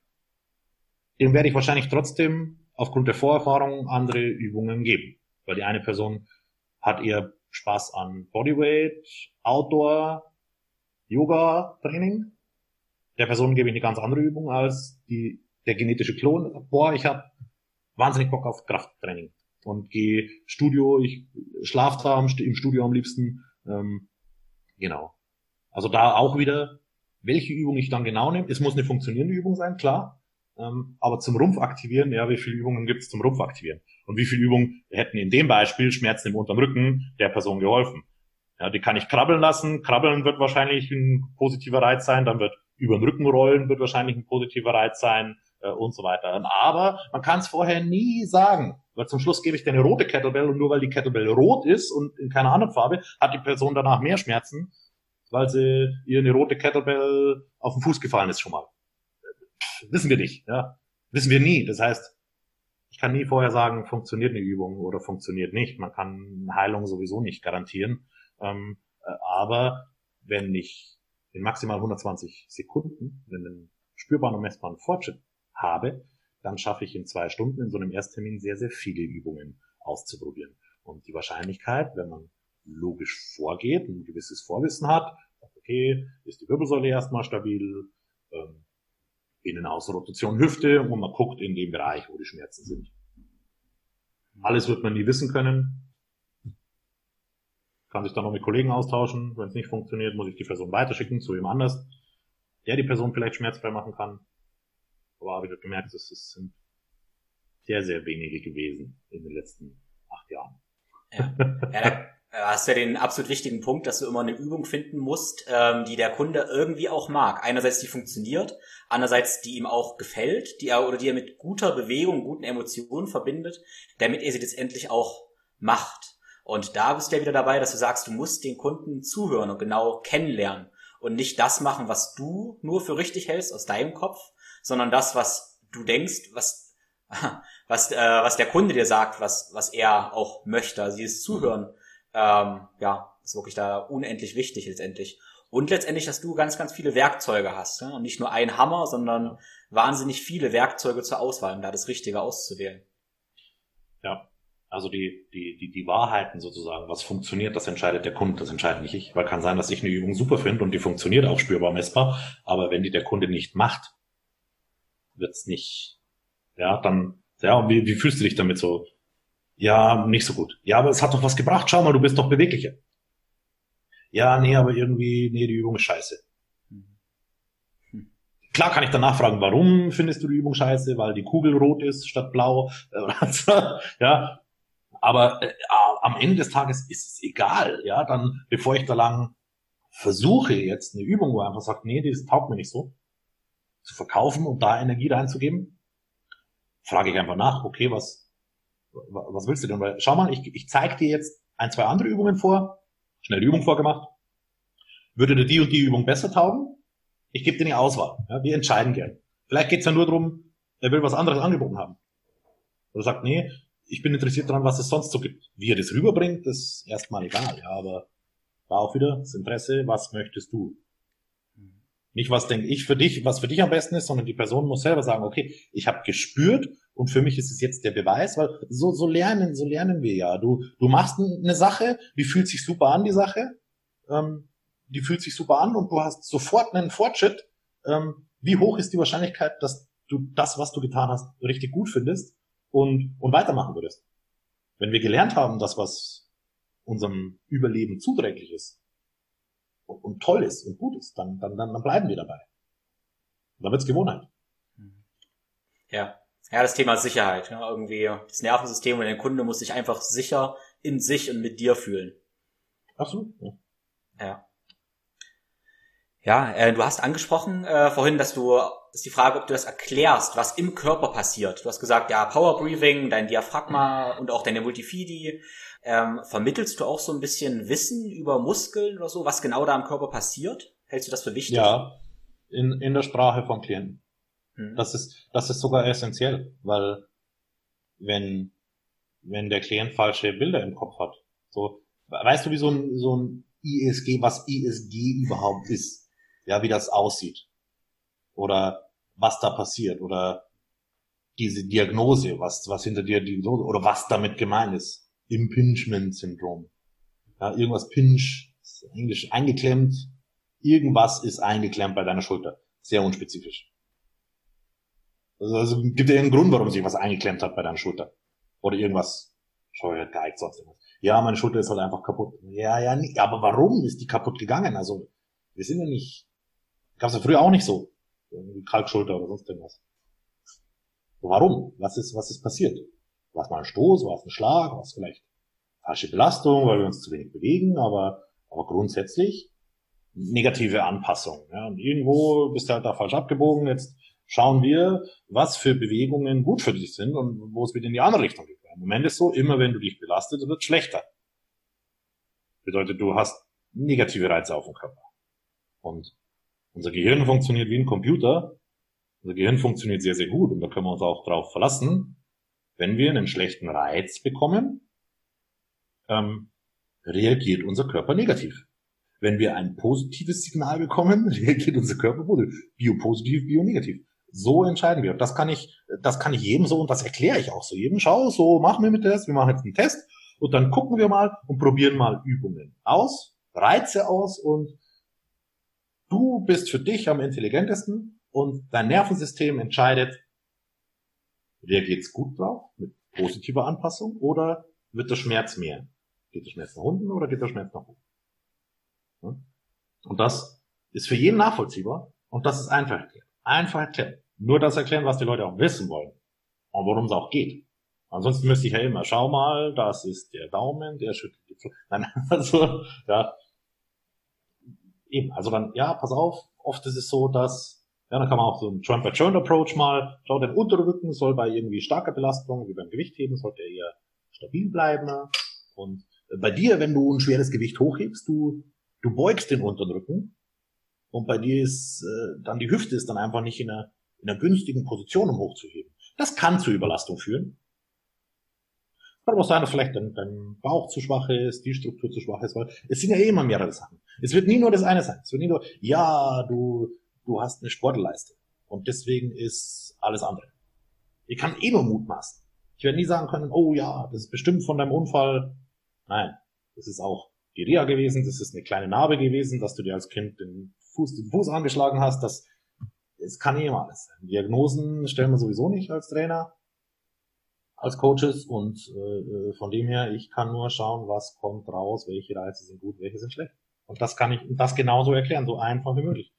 dem werde ich wahrscheinlich trotzdem aufgrund der Vorerfahrung andere Übungen geben. Weil die eine Person hat eher Spaß an Bodyweight, Outdoor, Yoga, Training. Der Person gebe ich eine ganz andere Übung als die, der genetische Klon. Boah, ich habe wahnsinnig Bock auf Krafttraining und gehe Studio, ich schlafe da im Studio am liebsten. Ähm, genau. Also da auch wieder, welche Übung ich dann genau nehme. Es muss eine funktionierende Übung sein, klar. Ähm, aber zum Rumpf aktivieren, ja, wie viele Übungen gibt es zum Rumpf aktivieren? Und wie viele Übungen hätten in dem Beispiel Schmerzen im unteren Rücken der Person geholfen? Ja, die kann ich krabbeln lassen. Krabbeln wird wahrscheinlich ein positiver Reiz sein. Dann wird über den Rücken rollen wird wahrscheinlich ein positiver Reiz sein äh, und so weiter. Aber man kann es vorher nie sagen. Weil zum Schluss gebe ich dir eine rote Kettlebell und nur weil die Kettlebell rot ist und in keiner anderen Farbe, hat die Person danach mehr Schmerzen, weil sie ihr eine rote Kettlebell auf den Fuß gefallen ist schon mal wissen wir nicht, ja. Wissen wir nie. Das heißt, ich kann nie vorher sagen, funktioniert eine Übung oder funktioniert nicht. Man kann Heilung sowieso nicht garantieren. Ähm, äh, aber wenn ich in maximal 120 Sekunden einen spürbaren und messbaren Fortschritt habe, dann schaffe ich in zwei Stunden in so einem Ersttermin sehr, sehr viele Übungen auszuprobieren. Und die Wahrscheinlichkeit, wenn man logisch vorgeht, ein gewisses Vorwissen hat, okay, ist die Wirbelsäule erstmal stabil, Innen-Außen-Rotation Hüfte und man guckt in dem Bereich, wo die Schmerzen sind. Alles wird man nie wissen können. Kann sich dann noch mit Kollegen austauschen. Wenn es nicht funktioniert, muss ich die Person weiterschicken zu jemand anders, der die Person vielleicht schmerzfrei machen kann. Aber habe ich gemerkt, es sind sehr, sehr wenige gewesen in den letzten acht Jahren. Ja. ja hast ja den absolut wichtigen Punkt, dass du immer eine Übung finden musst, ähm, die der Kunde irgendwie auch mag. Einerseits die funktioniert, andererseits die ihm auch gefällt, die er oder die er mit guter Bewegung, guten Emotionen verbindet, damit er sie letztendlich auch macht. Und da bist du ja wieder dabei, dass du sagst, du musst den Kunden zuhören und genau kennenlernen und nicht das machen, was du nur für richtig hältst aus deinem Kopf, sondern das, was du denkst, was was äh, was der Kunde dir sagt, was was er auch möchte. Also dieses Zuhören ähm, ja, ist wirklich da unendlich wichtig letztendlich. Und letztendlich, dass du ganz, ganz viele Werkzeuge hast. Ne? Und nicht nur ein Hammer, sondern wahnsinnig viele Werkzeuge zur Auswahl, um da das Richtige auszuwählen. Ja, also die, die, die, die Wahrheiten sozusagen, was funktioniert, das entscheidet der Kunde, das entscheidet nicht ich. Weil kann sein, dass ich eine Übung super finde und die funktioniert auch spürbar messbar, aber wenn die der Kunde nicht macht, wird's nicht, ja, dann, ja, wie, wie fühlst du dich damit so? Ja, nicht so gut. Ja, aber es hat doch was gebracht. Schau mal, du bist doch beweglicher. Ja, nee, aber irgendwie, nee, die Übung ist scheiße. Klar kann ich danach fragen, warum findest du die Übung scheiße? Weil die Kugel rot ist statt blau. ja, aber äh, am Ende des Tages ist es egal. Ja, dann, bevor ich da lang versuche jetzt eine Übung, wo er einfach sagt, nee, das taugt mir nicht so, zu verkaufen und da Energie reinzugeben, frage ich einfach nach, okay, was, was willst du denn? Weil, schau mal, ich, ich zeige dir jetzt ein, zwei andere Übungen vor, schnell die Übung vorgemacht. Würde dir die und die Übung besser taugen? Ich gebe dir eine Auswahl. Ja, wir entscheiden gern. Vielleicht geht's ja nur darum, er will was anderes angeboten haben. Oder sagt, nee, ich bin interessiert daran, was es sonst so gibt. Wie er das rüberbringt, ist erstmal egal, ja, aber da auch wieder das Interesse, was möchtest du? Nicht, was denke ich für dich, was für dich am besten ist, sondern die Person muss selber sagen, okay, ich habe gespürt und für mich ist es jetzt der Beweis, weil so, so lernen, so lernen wir ja. Du, du machst eine Sache, die fühlt sich super an, die Sache, ähm, die fühlt sich super an und du hast sofort einen Fortschritt. Ähm, wie hoch ist die Wahrscheinlichkeit, dass du das, was du getan hast, richtig gut findest und, und weitermachen würdest? Wenn wir gelernt haben, dass was unserem Überleben zuträglich ist, und toll ist und gut ist, dann, dann, dann, dann bleiben wir dabei. Und dann wird's Gewohnheit. Ja. Ja, das Thema Sicherheit. Ja, irgendwie das Nervensystem und der Kunde muss sich einfach sicher in sich und mit dir fühlen. Ach so. Ja. Ja, ja äh, du hast angesprochen äh, vorhin, dass du, ist die Frage, ob du das erklärst, was im Körper passiert. Du hast gesagt, ja, Power Breathing, dein Diaphragma und auch deine Multifidi ähm, vermittelst du auch so ein bisschen Wissen über Muskeln oder so, was genau da im Körper passiert? Hältst du das für wichtig? Ja, in, in der Sprache von Klienten. Hm. Das ist, das ist sogar essentiell, weil wenn, wenn der Klient falsche Bilder im Kopf hat. So, weißt du, wie so ein, so ein ISG, was ISG überhaupt ist? Ja, wie das aussieht. Oder was da passiert. Oder diese Diagnose, was, was hinter dir Diagnose, oder was damit gemeint ist. Impingement-Syndrom. Ja, irgendwas pinch, Englisch eingeklemmt, irgendwas ist eingeklemmt bei deiner Schulter. Sehr unspezifisch. Also, also gibt ja einen Grund, warum sich was eingeklemmt hat bei deiner Schulter. Oder irgendwas scheuert, geeigt, sonst irgendwas. Ja, meine Schulter ist halt einfach kaputt. Ja, ja, nicht. Aber warum ist die kaputt gegangen? Also, wir sind ja nicht, gab's ja früher auch nicht so. Kalkschulter oder sonst irgendwas. Warum? Was ist, was ist passiert? War es mal ein Stoß? War es ein Schlag? War es vielleicht falsche Belastung, weil wir uns zu wenig bewegen? Aber, aber grundsätzlich negative Anpassung. Ja, und irgendwo bist du halt da falsch abgebogen. Jetzt schauen wir, was für Bewegungen gut für dich sind und wo es wieder in die andere Richtung geht. Im Moment ist so, immer wenn du dich belastet, wird es schlechter. Bedeutet, du hast negative Reize auf dem Körper. Und unser Gehirn funktioniert wie ein Computer. Unser Gehirn funktioniert sehr, sehr gut und da können wir uns auch drauf verlassen. Wenn wir einen schlechten Reiz bekommen, ähm, reagiert unser Körper negativ. Wenn wir ein positives Signal bekommen, reagiert unser Körper positiv. Biopositiv, bionegativ. So entscheiden wir. Das kann ich, das kann ich jedem so und das erkläre ich auch so jedem. Schau, so machen wir mit das. Wir machen jetzt einen Test und dann gucken wir mal und probieren mal Übungen aus, Reize aus und du bist für dich am intelligentesten und dein Nervensystem entscheidet, reagiert's gut drauf mit positiver Anpassung oder wird der Schmerz mehr? Geht der Schmerz nach unten oder geht der Schmerz nach oben? Und das ist für jeden nachvollziehbar und das ist einfach erklärt. Einfach erklärt. Nur das erklären, was die Leute auch wissen wollen. Und worum es auch geht. Ansonsten müsste ich ja immer, schau mal, das ist der Daumen, der schüttelt die Zunge. Nein, also, ja. Eben, also dann, ja, pass auf, oft ist es so, dass, ja, dann kann man auch so einen Trump-by-Joint-Approach mal, schau, den Unterrücken soll bei irgendwie starker Belastung, wie beim Gewichtheben, sollte er eher stabil bleiben. Und bei dir, wenn du ein schweres Gewicht hochhebst, du, du beugst den Unterrücken und bei dir ist äh, dann die Hüfte ist dann einfach nicht in einer in einer günstigen Position, um hochzuheben. Das kann zu Überlastung führen. Kann aber auch sein, dass vielleicht dein, dein Bauch zu schwach ist, die Struktur zu schwach ist, weil es sind ja eh immer mehrere Sachen. Es wird nie nur das eine sein. Es wird nie nur, ja, du, du hast eine Sportleiste und deswegen ist alles andere. Ich kann eh nur mutmaßen. Ich werde nie sagen können, oh ja, das ist bestimmt von deinem Unfall. Nein, das ist auch die Reha gewesen, das ist eine kleine Narbe gewesen, dass du dir als Kind den Fuß, den Fuß angeschlagen hast, das es kann immer alles sein. Diagnosen stellen wir sowieso nicht als Trainer, als Coaches und äh, von dem her, ich kann nur schauen, was kommt raus, welche Reize sind gut, welche sind schlecht. Und das kann ich das genauso erklären, so einfach wie möglich.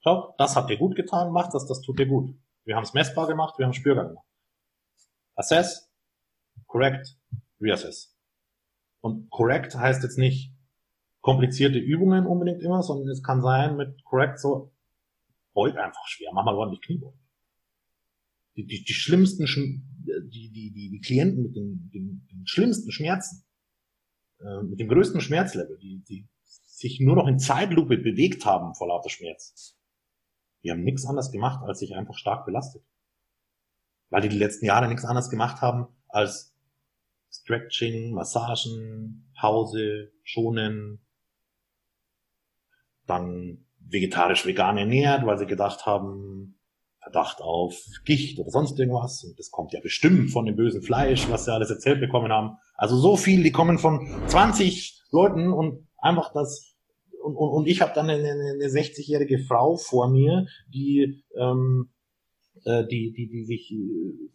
Schau, das hat dir gut getan, mach das, das tut dir gut. Wir haben es messbar gemacht, wir haben es spürbar gemacht. Assess, correct, reassess. Und correct heißt jetzt nicht komplizierte Übungen unbedingt immer, sondern es kann sein mit correct so, beug einfach schwer, mach mal ordentlich Kniebeugen. Die, die, die schlimmsten, die, die, die, die Klienten mit den, den, den schlimmsten Schmerzen, äh, mit dem größten Schmerzlevel, die, die sich nur noch in Zeitlupe bewegt haben vor lauter Schmerz, die haben nichts anderes gemacht, als sich einfach stark belastet. Weil die die letzten Jahre nichts anderes gemacht haben, als Stretching, Massagen, Pause, Schonen, dann vegetarisch-vegan ernährt, weil sie gedacht haben, Verdacht auf Gicht oder sonst irgendwas. Und das kommt ja bestimmt von dem bösen Fleisch, was sie alles erzählt bekommen haben. Also so viel, die kommen von 20 Leuten und einfach das. Und, und, und ich habe dann eine, eine 60-jährige Frau vor mir, die ähm, äh, die, die, die sich,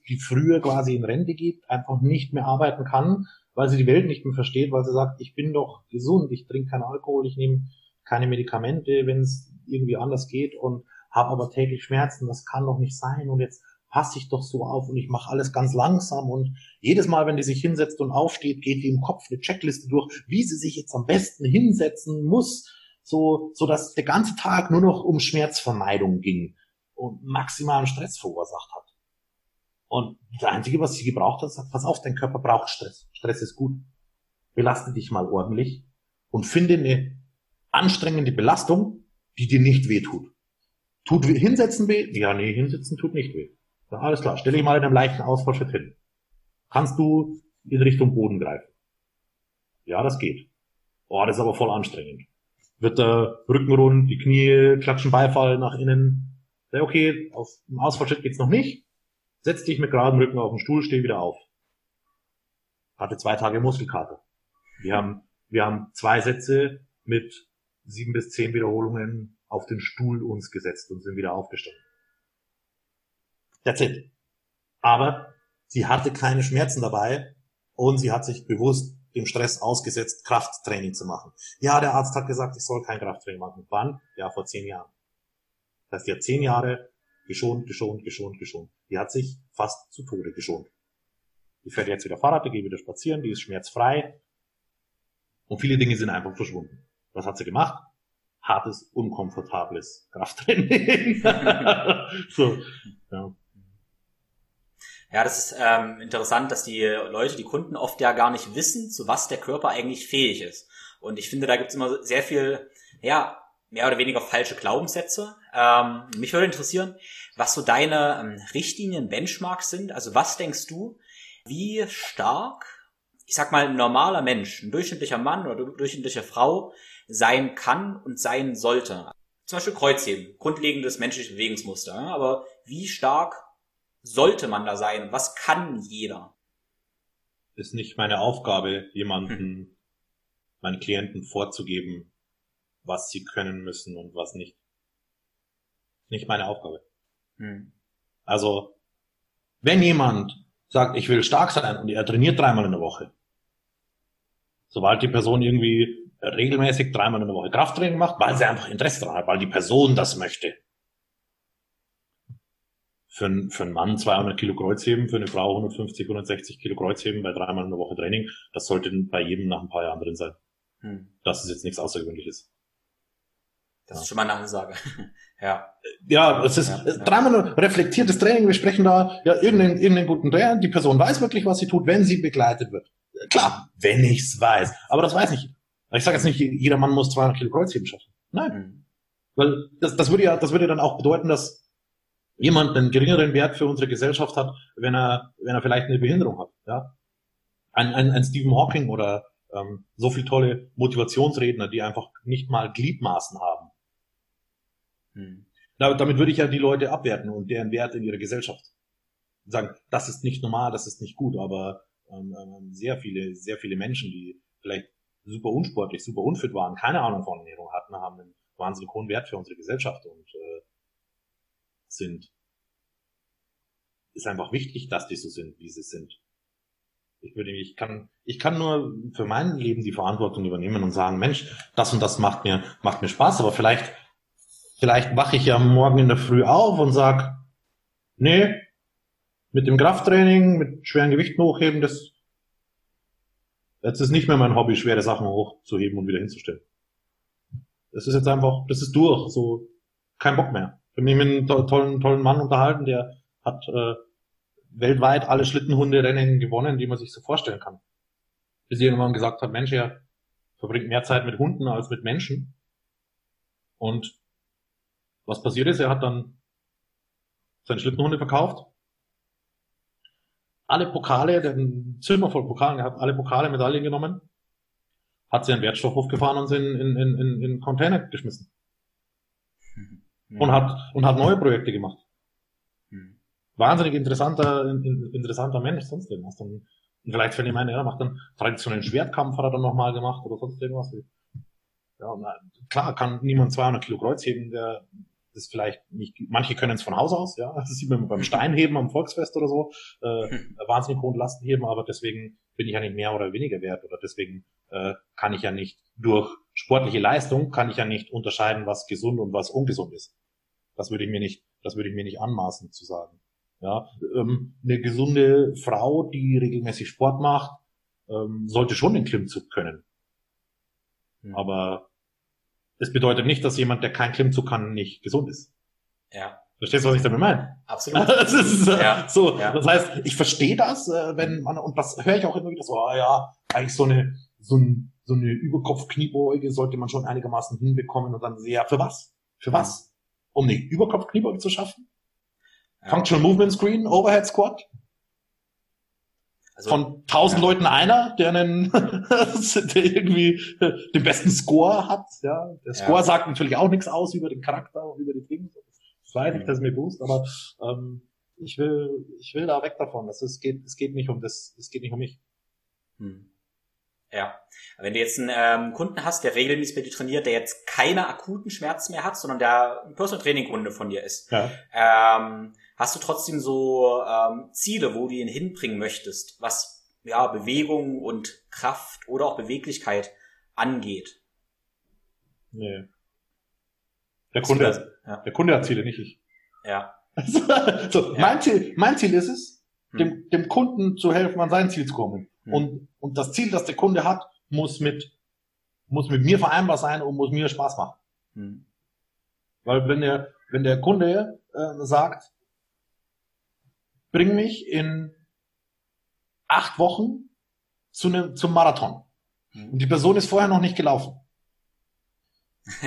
die früher quasi in Rente geht, einfach nicht mehr arbeiten kann, weil sie die Welt nicht mehr versteht, weil sie sagt, ich bin doch gesund, ich trinke keinen Alkohol, ich nehme keine Medikamente, wenn es irgendwie anders geht und habe aber täglich Schmerzen, das kann doch nicht sein und jetzt passe ich doch so auf und ich mache alles ganz langsam und jedes Mal, wenn die sich hinsetzt und aufsteht, geht die im Kopf eine Checkliste durch, wie sie sich jetzt am besten hinsetzen muss, so, so dass der ganze Tag nur noch um Schmerzvermeidung ging und maximalen Stress verursacht hat. Und das Einzige, was sie gebraucht hat, sagt, pass auf, dein Körper braucht Stress. Stress ist gut. Belaste dich mal ordentlich und finde eine anstrengende Belastung, die dir nicht weh tut. Tut hinsetzen weh? Ja, nee, hinsetzen tut nicht weh. Ja, alles klar. Stell dich mal in einem leichten Ausfallschritt hin. Kannst du in Richtung Boden greifen. Ja, das geht. Oh, das ist aber voll anstrengend. Wird der Rücken rund, die Knie klatschen Beifall nach innen. Ja, okay, auf dem Ausfallschritt geht's noch nicht. Setz dich mit geradem Rücken auf den Stuhl, steh wieder auf. Hatte zwei Tage Muskelkater. Wir haben, wir haben zwei Sätze mit sieben bis zehn Wiederholungen auf den Stuhl uns gesetzt und sind wieder aufgestanden. That's it. Aber sie hatte keine Schmerzen dabei und sie hat sich bewusst dem Stress ausgesetzt, Krafttraining zu machen. Ja, der Arzt hat gesagt, ich soll kein Krafttraining machen. Wann? Ja, vor zehn Jahren. Das die hat zehn Jahre geschont, geschont, geschont, geschont. Die hat sich fast zu Tode geschont. Die fährt jetzt wieder Fahrrad, die geht wieder spazieren, die ist schmerzfrei. Und viele Dinge sind einfach verschwunden. Was hat sie gemacht? Hartes, unkomfortables Krafttraining. so, ja. Ja, das ist ähm, interessant, dass die Leute, die Kunden oft ja gar nicht wissen, zu was der Körper eigentlich fähig ist. Und ich finde, da gibt's immer sehr viel, ja, mehr oder weniger falsche Glaubenssätze. Ähm, mich würde interessieren, was so deine ähm, Richtlinien, Benchmarks sind. Also was denkst du, wie stark, ich sag mal, ein normaler Mensch, ein durchschnittlicher Mann oder durchschnittliche Frau sein kann und sein sollte? Zum Beispiel Kreuzheben, grundlegendes menschliches Bewegungsmuster. Aber wie stark sollte man da sein? Was kann jeder? Ist nicht meine Aufgabe, jemanden, hm. meinen Klienten vorzugeben, was sie können müssen und was nicht. Nicht meine Aufgabe. Hm. Also, wenn jemand sagt, ich will stark sein und er trainiert dreimal in der Woche, sobald die Person irgendwie regelmäßig dreimal in der Woche Krafttraining macht, weil sie einfach Interesse daran hat, weil die Person das möchte, für, einen, für einen Mann 200 Kilo Kreuzheben, für eine Frau 150, 160 Kilo Kreuzheben bei dreimal in der Woche Training. Das sollte bei jedem nach ein paar Jahren drin sein. Hm. Das ist jetzt nichts Außergewöhnliches. Das ja. ist schon mal eine Ansage. ja. Ja, es ist ja, ja. dreimal reflektiertes Training. Wir sprechen da ja irgendeinen, irgendeinen guten Trainer. Die Person weiß wirklich, was sie tut, wenn sie begleitet wird. Klar, wenn ich's weiß. Aber das weiß nicht. Ich sage jetzt nicht, jeder Mann muss 200 Kilo Kreuzheben schaffen. Nein. Hm. Weil das, das würde ja, das würde dann auch bedeuten, dass jemand einen geringeren Wert für unsere Gesellschaft hat, wenn er, wenn er vielleicht eine Behinderung hat. Ja? Ein, ein, ein Stephen Hawking oder ähm, so viel tolle Motivationsredner, die einfach nicht mal Gliedmaßen haben. Hm. Da, damit würde ich ja die Leute abwerten und deren Wert in ihrer Gesellschaft. Sagen, das ist nicht normal, das ist nicht gut, aber ähm, ähm, sehr viele, sehr viele Menschen, die vielleicht super unsportlich, super unfit waren, keine Ahnung von Ernährung hatten, haben einen wahnsinnig hohen Wert für unsere Gesellschaft und äh, sind. Ist einfach wichtig, dass die so sind, wie sie sind. Ich würde, ich kann, ich kann nur für mein Leben die Verantwortung übernehmen und sagen, Mensch, das und das macht mir, macht mir Spaß, aber vielleicht, vielleicht wache ich ja morgen in der Früh auf und sag, nee, mit dem Krafttraining, mit schweren Gewichten hochheben, das, jetzt ist nicht mehr mein Hobby, schwere Sachen hochzuheben und wieder hinzustellen. Das ist jetzt einfach, das ist durch, so, kein Bock mehr. Ich habe mich mit einem tollen, tollen Mann unterhalten, der hat äh, weltweit alle Schlittenhunde-Rennen gewonnen, die man sich so vorstellen kann. Bis irgendwann gesagt hat, Mensch, er verbringt mehr Zeit mit Hunden als mit Menschen. Und was passiert ist, er hat dann seine Schlittenhunde verkauft, alle Pokale, der ein Zimmer voll Pokalen, er hat alle Pokale, Medaillen genommen, hat sie einen Wertstoffhof gefahren und sie in, in, in, in Container geschmissen. Mhm mhm. und hat und hat neue Projekte gemacht. Mhm. Wahnsinnig interessanter, in, interessanter Mensch, sonst irgendwas. Dann, vielleicht fällt ihm ein, er macht dann traditionellen Schwertkampf, hat er dann nochmal gemacht oder sonst irgendwas. Ja, na, klar kann niemand 200 Kilo Kreuz heben, der ist vielleicht nicht, manche können es von Haus aus, ja, das sieht man beim Steinheben am Volksfest oder so, äh, wahnsinnig hohen Lasten heben, aber deswegen bin ich ja nicht mehr oder weniger wert oder deswegen äh, kann ich ja nicht durch sportliche Leistung kann ich ja nicht unterscheiden, was gesund und was ungesund ist. Das würde ich mir nicht, das würde ich mir nicht anmaßen zu sagen. Ja, ähm, eine gesunde Frau, die regelmäßig Sport macht, ähm, sollte schon den Klimmzug können. Mhm. Aber es bedeutet nicht, dass jemand, der kein Klimmzug kann, nicht gesund ist. Ja. Verstehst du, was ich damit meine? Absolut. das ist äh, ja. so. Ja. Das heißt, ich verstehe das, äh, wenn man, und das höre ich auch immer wieder so, ah ja, eigentlich so eine, so, ein, so eine Überkopf-Kniebeuge sollte man schon einigermaßen hinbekommen und dann sehr, für was? Für was? Um eine Überkopf-Kniebeuge zu schaffen? Ja. Functional Movement Screen, Overhead Squat? Also, von tausend ja. Leuten einer, der einen, der irgendwie den besten Score hat. Ja, der Score ja. sagt natürlich auch nichts aus über den Charakter und über die Dinge. Das weiß ich, das ist mir bewusst, aber ähm, ich will, ich will da weg davon. Das, es geht, es geht nicht um das, es geht nicht um mich. Hm. Ja. Wenn du jetzt einen ähm, Kunden hast, der regelmäßig bei dir trainiert, der jetzt keine akuten Schmerzen mehr hat, sondern der ein Personal Training Kunde von dir ist, ja. ähm, hast du trotzdem so ähm, Ziele, wo du ihn hinbringen möchtest, was ja Bewegung und Kraft oder auch Beweglichkeit angeht? Nee. Der Kunde, hat, ja. der Kunde hat Ziele, nicht ich. Ja. so, ja. Mein, Ziel, mein Ziel ist es, hm. dem, dem Kunden zu helfen, an sein Ziel zu kommen. Hm. Und, und das Ziel, das der Kunde hat, muss mit, muss mit mir vereinbar sein und muss mir Spaß machen. Hm. Weil wenn der, wenn der Kunde äh, sagt, bring mich in acht Wochen zu einem, zum Marathon. Hm. Und die Person ist vorher noch nicht gelaufen.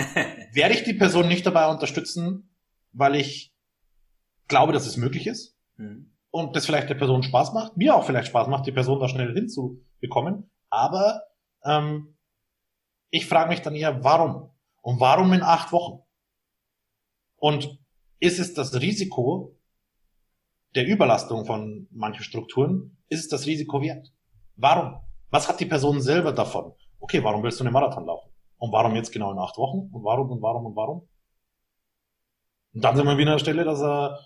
Werde ich die Person nicht dabei unterstützen, weil ich glaube, dass es möglich ist? Hm und das vielleicht der Person Spaß macht, mir auch vielleicht Spaß macht, die Person da schnell hinzubekommen. Aber ähm, ich frage mich dann eher, warum? Und warum in acht Wochen? Und ist es das Risiko der Überlastung von manchen Strukturen, ist es das Risiko wert? Warum? Was hat die Person selber davon? Okay, warum willst du einen Marathon laufen? Und warum jetzt genau in acht Wochen? Und warum und warum und warum? Und dann sind wir wieder an der Stelle, dass er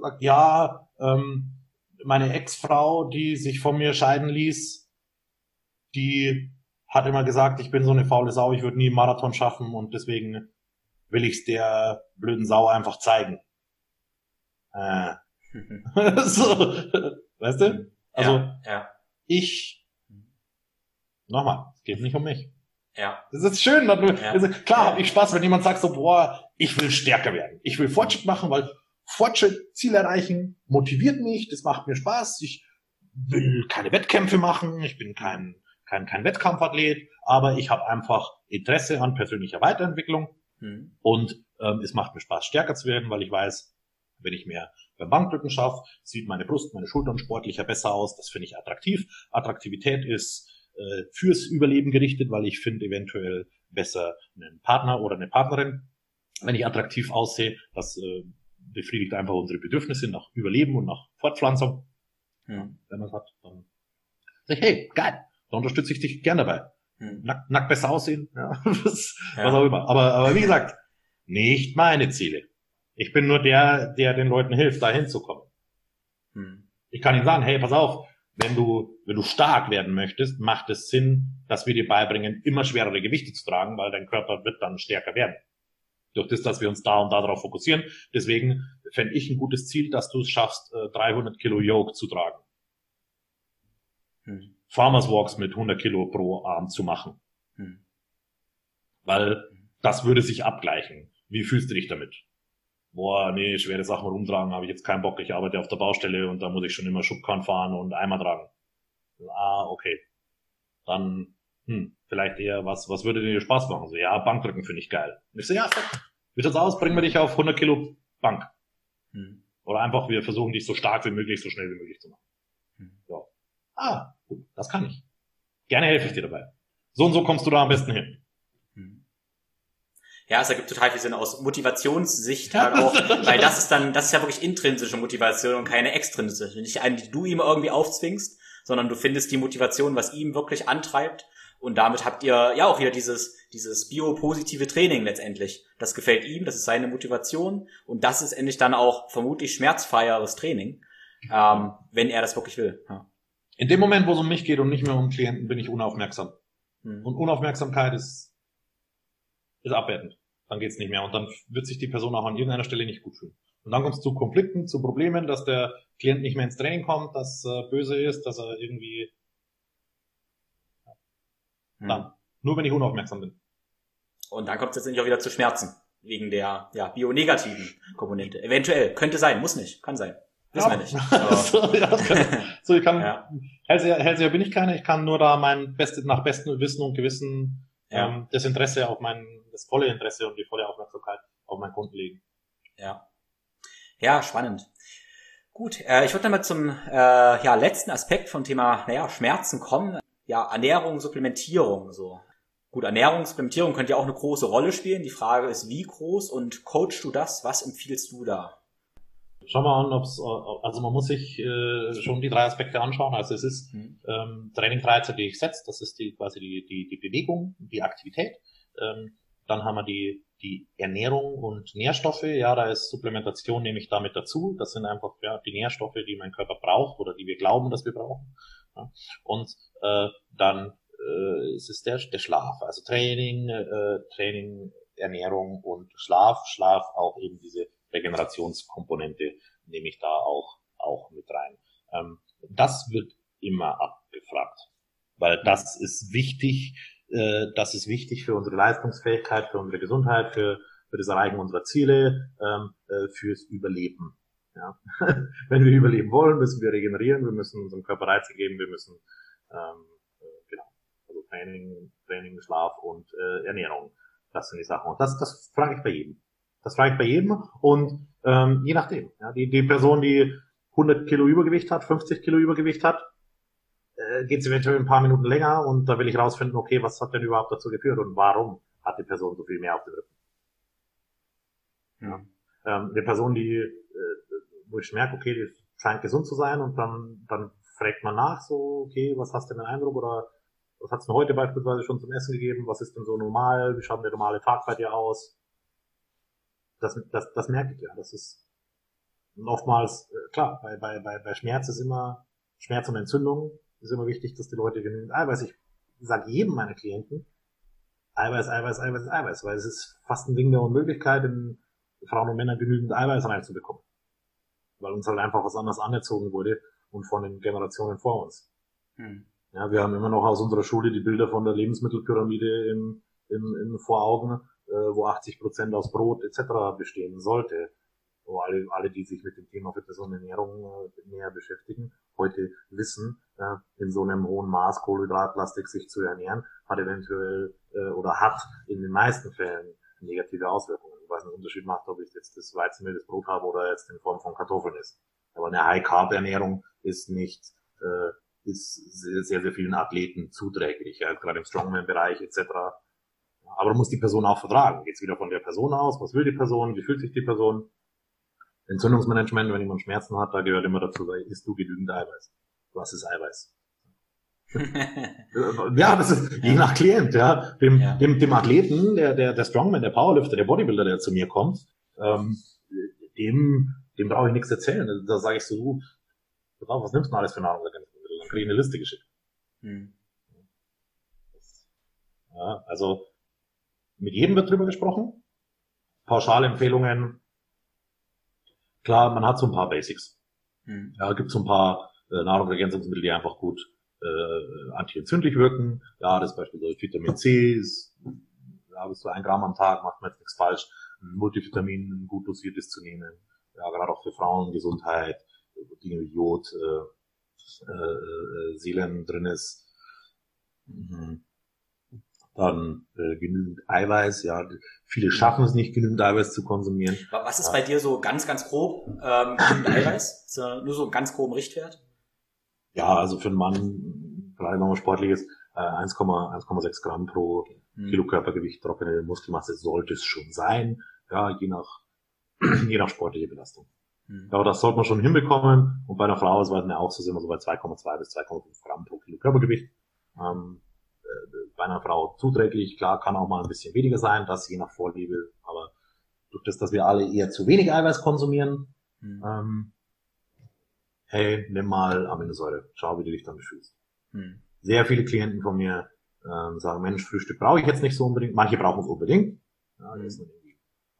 sagt, ja, ähm, meine Ex-Frau, die sich von mir scheiden ließ, die hat immer gesagt, ich bin so eine faule Sau, ich würde nie einen Marathon schaffen und deswegen will ich es der blöden Sau einfach zeigen. Äh. so, weißt du? Also ja, ja. ich nochmal, es geht nicht um mich. Ja. Das ist schön. Ja. Also, klar habe ich Spaß, wenn jemand sagt so, boah, ich will stärker werden. Ich will Fortschritt machen, weil Fortschritt, Ziel erreichen, motiviert mich, das macht mir Spaß. Ich will keine Wettkämpfe machen, ich bin kein, kein, kein Wettkampfathlet, aber ich habe einfach Interesse an persönlicher Weiterentwicklung mhm. und ähm, es macht mir Spaß, stärker zu werden, weil ich weiß, wenn ich mehr beim Bankdrücken schaffe, sieht meine Brust, meine Schultern sportlicher besser aus. Das finde ich attraktiv. Attraktivität ist äh, fürs Überleben gerichtet, weil ich finde eventuell besser einen Partner oder eine Partnerin, wenn ich attraktiv aussehe. Das äh, befriedigt einfach unsere Bedürfnisse nach Überleben und nach Fortpflanzung. Hm. Wenn man es hat, dann sag ich, hey, geil, da unterstütze ich dich gern dabei. Hm. Nackt, nackt besser aussehen, ja, was, ja. was auch immer. Aber, aber wie gesagt, nicht meine Ziele. Ich bin nur der, der den Leuten hilft, da hinzukommen. Hm. Ich kann ihnen sagen, hey, pass auf, wenn du, wenn du stark werden möchtest, macht es Sinn, dass wir dir beibringen, immer schwerere Gewichte zu tragen, weil dein Körper wird dann stärker werden durch das, dass wir uns da und da darauf fokussieren. Deswegen fände ich ein gutes Ziel, dass du es schaffst, 300 äh, Kilo Yoke zu tragen. Hm. Farmers Walks mit 100 Kilo pro Arm zu machen. Hm. Weil das würde sich abgleichen. Wie fühlst du dich damit? Boah, nee, schwere Sachen rumtragen, habe ich jetzt keinen Bock. Ich arbeite auf der Baustelle und da muss ich schon immer Schubkarren fahren und Eimer tragen. Ah, okay. Dann hm, vielleicht eher, was, was würde dir Spaß machen? So, ja, Bankdrücken finde ich geil. Und ich so, ja, fuck. Wie sieht's aus? Bringen wir dich auf 100 Kilo Bank. Hm. Oder einfach, wir versuchen dich so stark wie möglich, so schnell wie möglich zu machen. Hm. Ja. Ah, gut, das kann ich. Gerne helfe ich dir dabei. So und so kommst du da am besten hin. Ja, es ergibt total viel Sinn aus Motivationssicht halt auch, weil das ist dann, das ist ja wirklich intrinsische Motivation und keine extrinsische. Nicht eine, die du ihm irgendwie aufzwingst, sondern du findest die Motivation, was ihm wirklich antreibt und damit habt ihr ja auch wieder dieses, dieses biopositive Training letztendlich. Das gefällt ihm, das ist seine Motivation und das ist endlich dann auch vermutlich schmerzfreieres Training, ähm, wenn er das wirklich will. Ja. In dem Moment, wo es um mich geht und nicht mehr um Klienten, bin ich unaufmerksam. Hm. Und Unaufmerksamkeit ist, ist abwertend. Dann geht's nicht mehr und dann wird sich die Person auch an irgendeiner Stelle nicht gut fühlen. Und dann kommt es zu Konflikten, zu Problemen, dass der Klient nicht mehr ins Training kommt, dass er böse ist, dass er irgendwie hm. Dann. Nur wenn ich unaufmerksam bin. Und dann kommt es letztendlich auch wieder zu Schmerzen. Wegen der ja, bionegativen Komponente. Eventuell. Könnte sein. Muss nicht. Kann sein. Wissen ja. wir nicht. so, ja, kann, so, ich kann, ja. Hellseher, Hellseher bin ich keine. Ich kann nur da mein Bestes, nach bestem Wissen und Gewissen, ja. ähm, das Interesse auf mein, das volle Interesse und die volle Aufmerksamkeit auf meinen Kunden legen. Ja. Ja, spannend. Gut, äh, ich würde mal zum äh, ja, letzten Aspekt vom Thema naja, Schmerzen kommen. Ja, Ernährung, Supplementierung. So. Gut, Ernährung, Supplementierung könnte ja auch eine große Rolle spielen. Die Frage ist, wie groß und coachst du das? Was empfiehlst du da? Schauen wir an, ob's, also man muss sich äh, schon die drei Aspekte anschauen. Also es ist mhm. ähm, Training Freizeit, die ich setze, das ist die quasi die, die, die Bewegung, die Aktivität. Ähm, dann haben wir die die Ernährung und Nährstoffe, ja, da ist Supplementation nehme ich damit dazu. Das sind einfach ja, die Nährstoffe, die mein Körper braucht oder die wir glauben, dass wir brauchen. Ja. Und äh, dann äh, ist es der, der Schlaf, also Training, äh, Training, Ernährung und Schlaf. Schlaf auch eben diese Regenerationskomponente nehme ich da auch auch mit rein. Ähm, das wird immer abgefragt, weil das ist wichtig äh, das ist wichtig für unsere Leistungsfähigkeit, für unsere Gesundheit, für, für das Erreichen unserer Ziele, ähm, äh, fürs Überleben. Ja. Wenn wir überleben wollen, müssen wir regenerieren, wir müssen unserem Körper Reize geben, wir müssen ähm, äh, genau, also Training, Training, Schlaf und äh, Ernährung. Das sind die Sachen. Und das, das frage ich bei jedem. Das frage ich bei jedem und ähm, je nachdem. Ja, die, die Person, die 100 Kilo Übergewicht hat, 50 Kilo Übergewicht hat, geht es eventuell ein paar Minuten länger und da will ich rausfinden, okay, was hat denn überhaupt dazu geführt und warum hat die Person so viel mehr auf dem Rücken. Ja. Ähm, eine Person, die, äh, wo ich merke, okay, die scheint gesund zu sein und dann, dann fragt man nach, so, okay, was hast du denn Eindruck oder was hat's denn heute beispielsweise schon zum Essen gegeben? Was ist denn so normal? Wie schaut der normale Tag bei dir aus? Das, das, das merke ich ja. Das ist oftmals, äh, klar, bei, bei, bei, bei Schmerz ist immer Schmerz und Entzündung ist immer wichtig, dass die Leute genügend Eiweiß, ich sage jedem meiner Klienten, Eiweiß, Eiweiß, Eiweiß, Eiweiß, weil es ist fast ein Ding der Unmöglichkeit, in Frauen und Männern genügend Eiweiß reinzubekommen. Weil uns halt einfach was anderes anerzogen wurde und von den Generationen vor uns. Hm. Ja, wir haben immer noch aus unserer Schule die Bilder von der Lebensmittelpyramide im, im, im vor Augen, äh, wo 80 Prozent aus Brot etc. bestehen sollte alle, alle, die sich mit dem Thema Fitness und Ernährung äh, näher beschäftigen, heute wissen, äh, in so einem hohen Maß Kohlenhydratlastik sich zu ernähren, hat eventuell äh, oder hat in den meisten Fällen negative Auswirkungen. Ich weiß einen Unterschied macht, ob ich jetzt das Weizenmehl, das Brot habe oder jetzt in Form von Kartoffeln ist. Aber eine High-Carb-Ernährung ist nicht, äh, ist sehr, sehr vielen Athleten zuträglich, ja, gerade im Strongman-Bereich etc. Aber muss die Person auch vertragen. Geht es wieder von der Person aus? Was will die Person? Wie fühlt sich die Person? Entzündungsmanagement, wenn jemand Schmerzen hat, da gehört immer dazu, isst du genügend Eiweiß. Was ist Eiweiß? ja, das ist je nach Klient, ja. Dem, ja. dem, dem Athleten, der, der, der Strongman, der Powerlifter, der Bodybuilder, der zu mir kommt, ähm, dem, dem brauche ich nichts erzählen. Da sage ich so, du, was nimmst du alles für Nahrungsergänzungsmittel? Dann kriege ich eine Liste geschickt. Hm. Ja, also mit jedem wird drüber gesprochen. Pauschalempfehlungen klar, man hat so ein paar Basics. Mhm. Ja, gibt so ein paar äh, Nahrungsergänzungsmittel, die einfach gut äh, antientzündlich wirken. Ja, das ist beispielsweise Vitamin C, ist, ja, bis zu ein Gramm am Tag macht man jetzt nichts falsch. Ein Multivitamin, ein gut dosiertes zu nehmen. Ja, gerade auch für Frauengesundheit, Dinge wie Jod, äh, äh, äh Seelen drin ist. Mhm dann äh, genügend Eiweiß. Ja, viele schaffen es nicht, genügend Eiweiß zu konsumieren. Was ist bei dir so ganz, ganz grob ähm, genügend Eiweiß? Ist ja nur so ein ganz groben Richtwert? Ja, also für einen Mann, vielleicht wenn man sportlich ist, äh, 1,6 Gramm pro okay. hm. Kilo Körpergewicht trockene Muskelmasse sollte es schon sein. Ja, je nach je nach sportliche Belastung. Hm. Aber das sollte man schon hinbekommen. Und bei einer Frau ist es auch so, sind wir so bei 2,2 bis 2,5 Gramm pro Kilo Körpergewicht. Ähm, bei einer Frau zuträglich. Klar, kann auch mal ein bisschen weniger sein, das je nach Vorliebe. Aber durch das, dass wir alle eher zu wenig Eiweiß konsumieren, mhm. ähm, hey, nimm mal Aminosäure, schau, wie du dich damit fühlst. Mhm. Sehr viele Klienten von mir ähm, sagen, Mensch, Frühstück brauche ich jetzt nicht so unbedingt. Manche brauchen es unbedingt. Ja, mhm.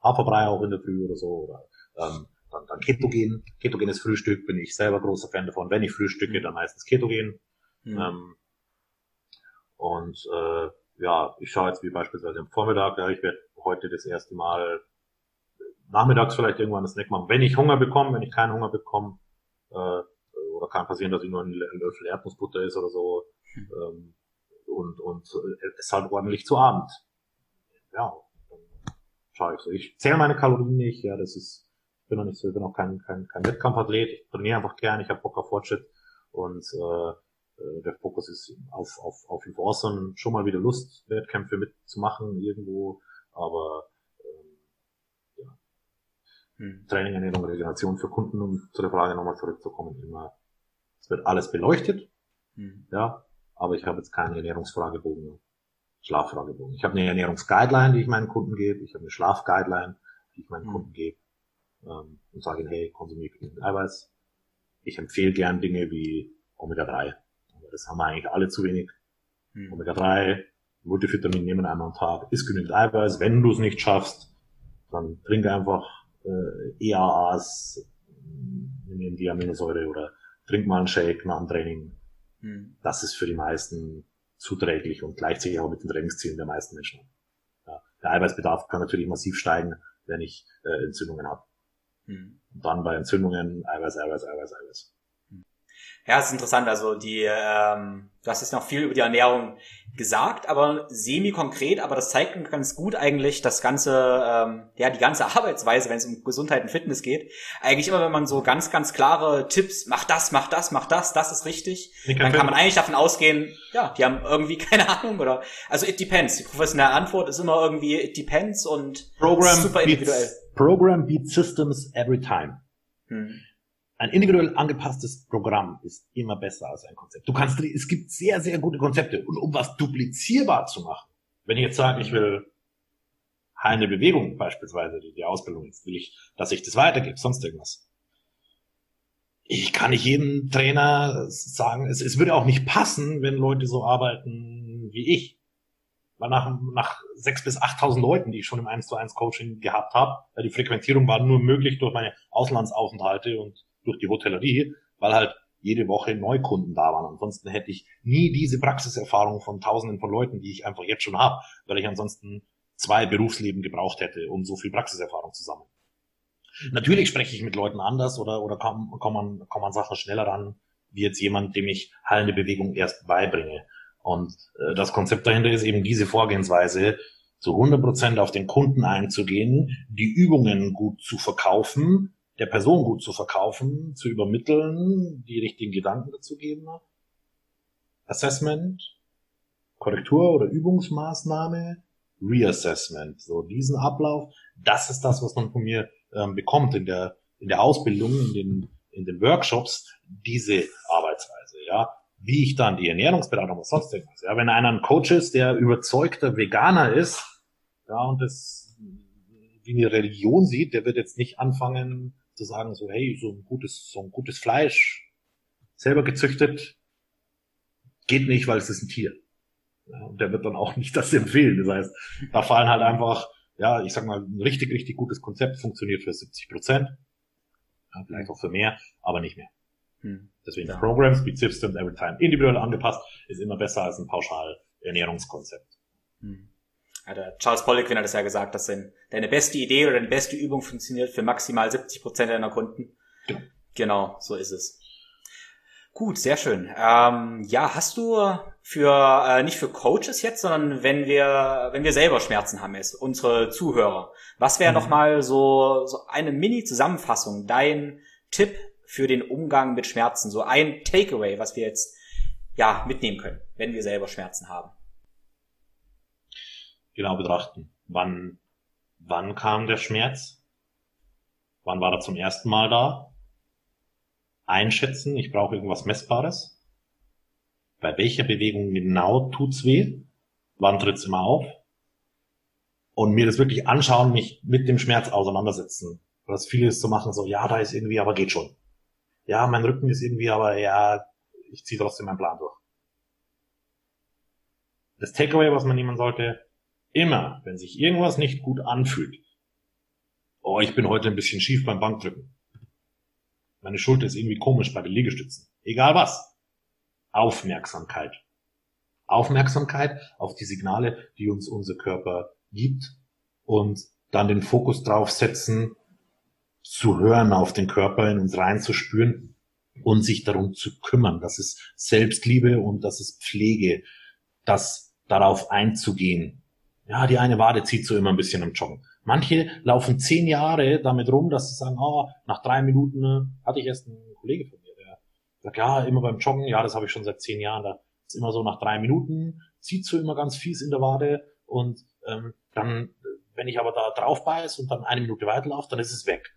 Haferbrei auch in der Früh oder so. Oder, ähm, dann, dann Ketogen. Ketogenes Frühstück bin ich selber großer Fan davon. Wenn ich frühstücke, hm. dann meistens Ketogen. Mhm. Ähm, und äh, ja, ich schaue jetzt wie beispielsweise am Vormittag, ja, ich werde heute das erste Mal nachmittags vielleicht irgendwann einen Snack machen. Wenn ich Hunger bekomme, wenn ich keinen Hunger bekomme, äh, oder kann passieren, dass ich nur ein Löffel Erdnussbutter ist oder so, hm. ähm, und, und äh, es halt ordentlich zu Abend. Ja, dann schaue ich so. Ich zähle meine Kalorien nicht, ja, das ist Ich bin noch nicht so, ich bin auch kein, kein, kein Wettkampfathlet. Ich trainiere einfach gern, ich habe Bock auf Fortschritt und äh, äh, der Fokus ist auf, auf, auf Enforcern schon mal wieder Lust, Wettkämpfe mitzumachen irgendwo, aber ähm, ja. Hm. Training, Ernährung, Regeneration für Kunden, um zu der Frage nochmal zurückzukommen, immer, es wird alles beleuchtet, hm. ja, aber ich habe jetzt keinen Ernährungsfragebogen, Schlaffragebogen. Ich habe eine Ernährungsguideline, die ich meinen Kunden gebe, ich habe eine Schlafguideline, die ich meinen hm. Kunden gebe ähm, und sage ihnen, hey, konsumiere genügend Eiweiß. Ich empfehle gern Dinge wie Omega-3 das haben wir eigentlich alle zu wenig. Hm. Omega-3, Multivitamin nehmen einmal am Tag, ist genügend Eiweiß. Wenn du es nicht schaffst, dann trink einfach äh, EAAs, nimm die Aminosäure oder trink mal einen Shake nach dem Training. Hm. Das ist für die meisten zuträglich und gleicht sich auch mit den Trainingszielen der meisten Menschen. Ja, der Eiweißbedarf kann natürlich massiv steigen, wenn ich äh, Entzündungen habe. Hm. Und dann bei Entzündungen Eiweiß, Eiweiß, Eiweiß, Eiweiß. Ja, es ist interessant. Also die, ähm, du hast jetzt noch viel über die Ernährung gesagt, aber semi-konkret, aber das zeigt ganz gut eigentlich das ganze, ähm, ja, die ganze Arbeitsweise, wenn es um Gesundheit und Fitness geht. Eigentlich immer, wenn man so ganz, ganz klare Tipps, mach das, mach das, mach das, das ist richtig, dann kann man eigentlich davon ausgehen, ja, die haben irgendwie keine Ahnung oder, also it depends. Die professionelle Antwort ist immer irgendwie it depends und Program super individuell. Beats, Program beats systems every time. Hm ein individuell angepasstes Programm ist immer besser als ein Konzept. Du kannst, es gibt sehr, sehr gute Konzepte. Und um was duplizierbar zu machen, wenn ich jetzt sage, ich will heilende Bewegung beispielsweise, die, die Ausbildung, jetzt will ich, dass ich das weitergebe, sonst irgendwas. Ich kann nicht jedem Trainer sagen, es, es würde auch nicht passen, wenn Leute so arbeiten wie ich. Weil nach, nach sechs bis achttausend Leuten, die ich schon im 1 zu 1 Coaching gehabt habe, die Frequentierung war nur möglich durch meine Auslandsaufenthalte und durch die Hotellerie, weil halt jede Woche Neukunden da waren. Ansonsten hätte ich nie diese Praxiserfahrung von Tausenden von Leuten, die ich einfach jetzt schon habe, weil ich ansonsten zwei Berufsleben gebraucht hätte, um so viel Praxiserfahrung zu sammeln. Natürlich spreche ich mit Leuten anders oder, oder kommen, kommen, kommen Sachen schneller ran, wie jetzt jemand, dem ich heilende Bewegung erst beibringe. Und äh, das Konzept dahinter ist eben diese Vorgehensweise, zu 100 Prozent auf den Kunden einzugehen, die Übungen gut zu verkaufen, der Person gut zu verkaufen, zu übermitteln, die richtigen Gedanken dazu geben. Assessment, Korrektur oder Übungsmaßnahme, Reassessment. So diesen Ablauf, das ist das, was man von mir ähm, bekommt in der in der Ausbildung, in den in den Workshops, diese Arbeitsweise. Ja, wie ich dann die Ernährungsberatung oder sonst irgendwas. Ja, wenn einer ein Coach ist, der überzeugter Veganer ist, ja und das wie eine Religion sieht, der wird jetzt nicht anfangen zu sagen, so, hey, so ein gutes, so ein gutes Fleisch, selber gezüchtet, geht nicht, weil es ist ein Tier. Ja, und der wird dann auch nicht das empfehlen. Das heißt, da fallen halt einfach, ja, ich sag mal, ein richtig, richtig gutes Konzept funktioniert für 70 Prozent. Ja, vielleicht auch für mehr, aber nicht mehr. Hm. Deswegen ja. Programs, Speed Systems, Every Time individuell angepasst, ist immer besser als ein pauschal Ernährungskonzept. Hm ja, der Charles Poliquin hat es ja gesagt, dass deine beste Idee oder deine beste Übung funktioniert für maximal 70 Prozent deiner Kunden. Genau. genau, so ist es. Gut, sehr schön. Ähm, ja, hast du für äh, nicht für Coaches jetzt, sondern wenn wir wenn wir selber Schmerzen haben, jetzt unsere Zuhörer, was wäre mhm. noch mal so so eine Mini Zusammenfassung, dein Tipp für den Umgang mit Schmerzen, so ein Takeaway, was wir jetzt ja mitnehmen können, wenn wir selber Schmerzen haben? Genau betrachten. Wann, wann kam der Schmerz? Wann war er zum ersten Mal da? Einschätzen, ich brauche irgendwas Messbares. Bei welcher Bewegung genau tut's weh? Wann tritt's immer auf? Und mir das wirklich anschauen, mich mit dem Schmerz auseinandersetzen. Was viele ist zu machen, so, ja, da ist irgendwie, aber geht schon. Ja, mein Rücken ist irgendwie, aber ja, ich ziehe trotzdem meinen Plan durch. Das Takeaway, was man nehmen sollte, Immer, wenn sich irgendwas nicht gut anfühlt. Oh, ich bin heute ein bisschen schief beim Bankdrücken. Meine Schulter ist irgendwie komisch bei den Liegestützen. Egal was. Aufmerksamkeit. Aufmerksamkeit auf die Signale, die uns unser Körper gibt und dann den Fokus drauf setzen, zu hören auf den Körper, in uns reinzuspüren und sich darum zu kümmern. Das ist Selbstliebe und das ist Pflege, das darauf einzugehen, ja, die eine Wade zieht so immer ein bisschen im Joggen. Manche laufen zehn Jahre damit rum, dass sie sagen, oh, nach drei Minuten äh, hatte ich erst einen Kollege von mir, der sagt, ja, immer beim Joggen, ja, das habe ich schon seit zehn Jahren, da ist immer so nach drei Minuten, zieht so immer ganz fies in der Wade und ähm, dann, wenn ich aber da drauf beiß und dann eine Minute weiterlaufe, dann ist es weg.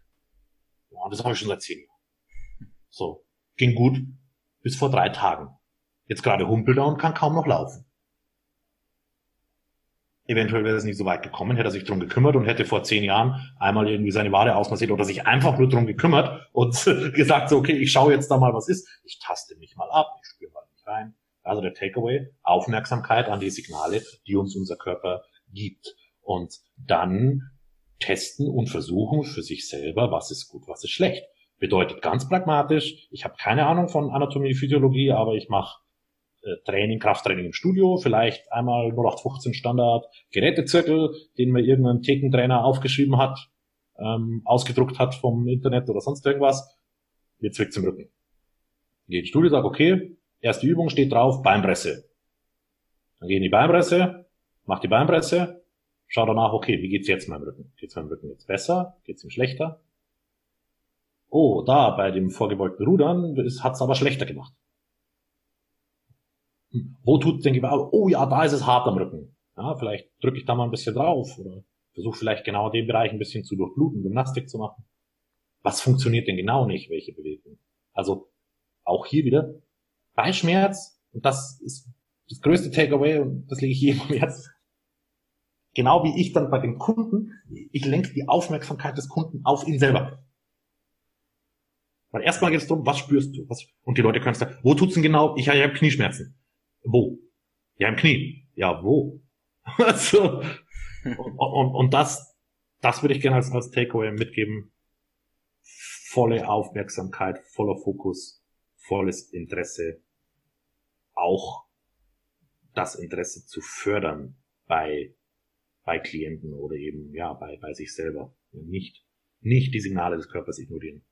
Ja, das habe ich schon seit zehn Jahren. So, ging gut bis vor drei Tagen. Jetzt gerade humpelt er und kann kaum noch laufen. Eventuell wäre es nicht so weit gekommen, hätte er sich drum gekümmert und hätte vor zehn Jahren einmal irgendwie seine Wade ausmassiert oder sich einfach nur drum gekümmert und gesagt so, okay, ich schaue jetzt da mal, was ist. Ich taste mich mal ab, ich spüre mal nicht rein. Also der Takeaway, Aufmerksamkeit an die Signale, die uns unser Körper gibt. Und dann testen und versuchen für sich selber, was ist gut, was ist schlecht. Bedeutet ganz pragmatisch, ich habe keine Ahnung von Anatomie, Physiologie, aber ich mache äh, Training, Krafttraining im Studio, vielleicht einmal 0815 Standard Gerätezirkel, den mir irgendein Thekentrainer aufgeschrieben hat, ähm, ausgedruckt hat vom Internet oder sonst irgendwas. Mir zwickt's im Rücken. Gehe ins Studio, sage, okay, erste Übung steht drauf, Beinpresse. Dann gehe in die Beinpresse, mach die Beinpresse, schau danach, okay, wie geht's jetzt meinem Rücken? Geht's meinem Rücken jetzt besser? Geht's ihm schlechter? Oh, da, bei dem vorgebeugten Rudern hat's aber schlechter gemacht. Wo tut denn Gewehr? Oh ja, da ist es hart am Rücken. Ja, vielleicht drücke ich da mal ein bisschen drauf oder versuche vielleicht genau den Bereich ein bisschen zu durchbluten, Gymnastik zu machen. Was funktioniert denn genau nicht, welche Bewegung? Also auch hier wieder bei Schmerz, und das ist das größte Takeaway, und das lege ich jedem am Herzen, genau wie ich dann bei dem Kunden, ich lenke die Aufmerksamkeit des Kunden auf ihn selber. Weil erstmal geht es darum, was spürst du? Was, und die Leute können sagen, wo tut's denn genau? Ich, ich habe Knieschmerzen. Wo? Ja, im Knie. Ja, wo? also, und, und, und das, das würde ich gerne als, als Takeaway mitgeben. Volle Aufmerksamkeit, voller Fokus, volles Interesse, auch das Interesse zu fördern bei, bei Klienten oder eben, ja, bei, bei sich selber. Nicht, nicht die Signale des Körpers ignorieren.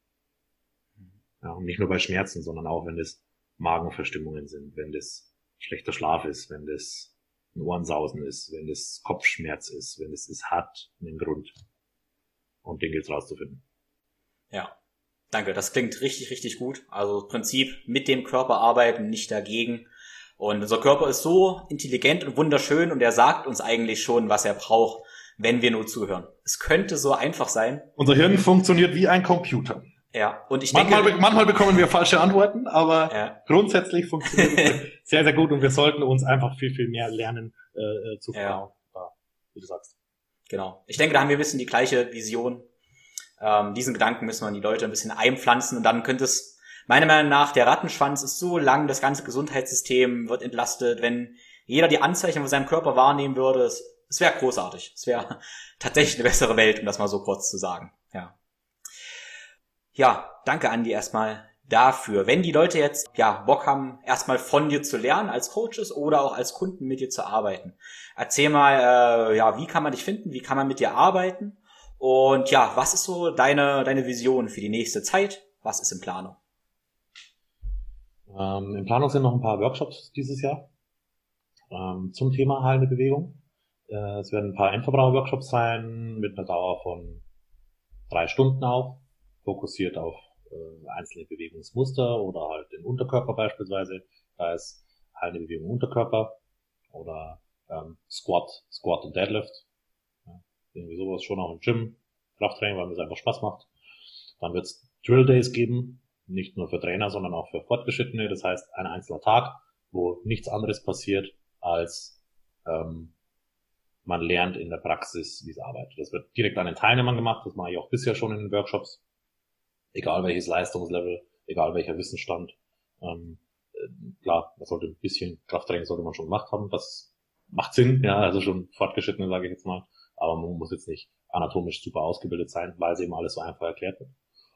Ja, und nicht nur bei Schmerzen, sondern auch wenn es Magenverstimmungen sind, wenn das schlechter Schlaf ist, wenn das ein Ohrensausen ist, wenn das Kopfschmerz ist, wenn es ist hat einen Grund. Und den gilt rauszufinden. Ja. Danke, das klingt richtig, richtig gut. Also Prinzip mit dem Körper arbeiten, nicht dagegen. Und unser Körper ist so intelligent und wunderschön und er sagt uns eigentlich schon, was er braucht, wenn wir nur zuhören. Es könnte so einfach sein. Unser Hirn funktioniert wie ein Computer. Ja, und ich manchmal, denke, manchmal bekommen wir falsche Antworten, aber ja. grundsätzlich funktioniert es sehr, sehr gut und wir sollten uns einfach viel, viel mehr lernen äh, äh zu fragen, ja. wie du sagst. Genau. Ich denke, da haben wir ein bisschen die gleiche Vision. Ähm, diesen Gedanken müssen wir an die Leute ein bisschen einpflanzen und dann könnte es, meiner Meinung nach, der Rattenschwanz ist so lang, das ganze Gesundheitssystem wird entlastet, wenn jeder die Anzeichen von seinem Körper wahrnehmen würde, es, es wäre großartig. Es wäre tatsächlich eine bessere Welt, um das mal so kurz zu sagen. Ja. Ja, danke Andi erstmal dafür. Wenn die Leute jetzt ja Bock haben, erstmal von dir zu lernen als Coaches oder auch als Kunden mit dir zu arbeiten, erzähl mal, äh, ja, wie kann man dich finden, wie kann man mit dir arbeiten und ja, was ist so deine deine Vision für die nächste Zeit? Was ist in Planung? Ähm, in Planung sind noch ein paar Workshops dieses Jahr ähm, zum Thema heilende Bewegung. Äh, es werden ein paar Endverbraucher-Workshops sein mit einer Dauer von drei Stunden auch fokussiert auf äh, einzelne Bewegungsmuster oder halt den Unterkörper beispielsweise. Da ist eine Bewegung Unterkörper oder ähm, Squat, Squat und Deadlift. Ja, irgendwie sowas schon auch im Gym, Krafttraining, weil mir es einfach Spaß macht. Dann wird es Drill Days geben, nicht nur für Trainer, sondern auch für Fortgeschrittene. Das heißt, ein einzelner Tag, wo nichts anderes passiert, als ähm, man lernt in der Praxis, wie es arbeitet. Das wird direkt an den Teilnehmern gemacht, das mache ich auch bisher schon in den Workshops egal welches Leistungslevel, egal welcher Wissensstand. Ähm, äh, klar, man sollte ein bisschen Krafttraining sollte man schon gemacht haben, das macht Sinn, ja, also schon fortgeschrittene, sage ich jetzt mal, aber man muss jetzt nicht anatomisch super ausgebildet sein, weil es eben alles so einfach erklärt wird.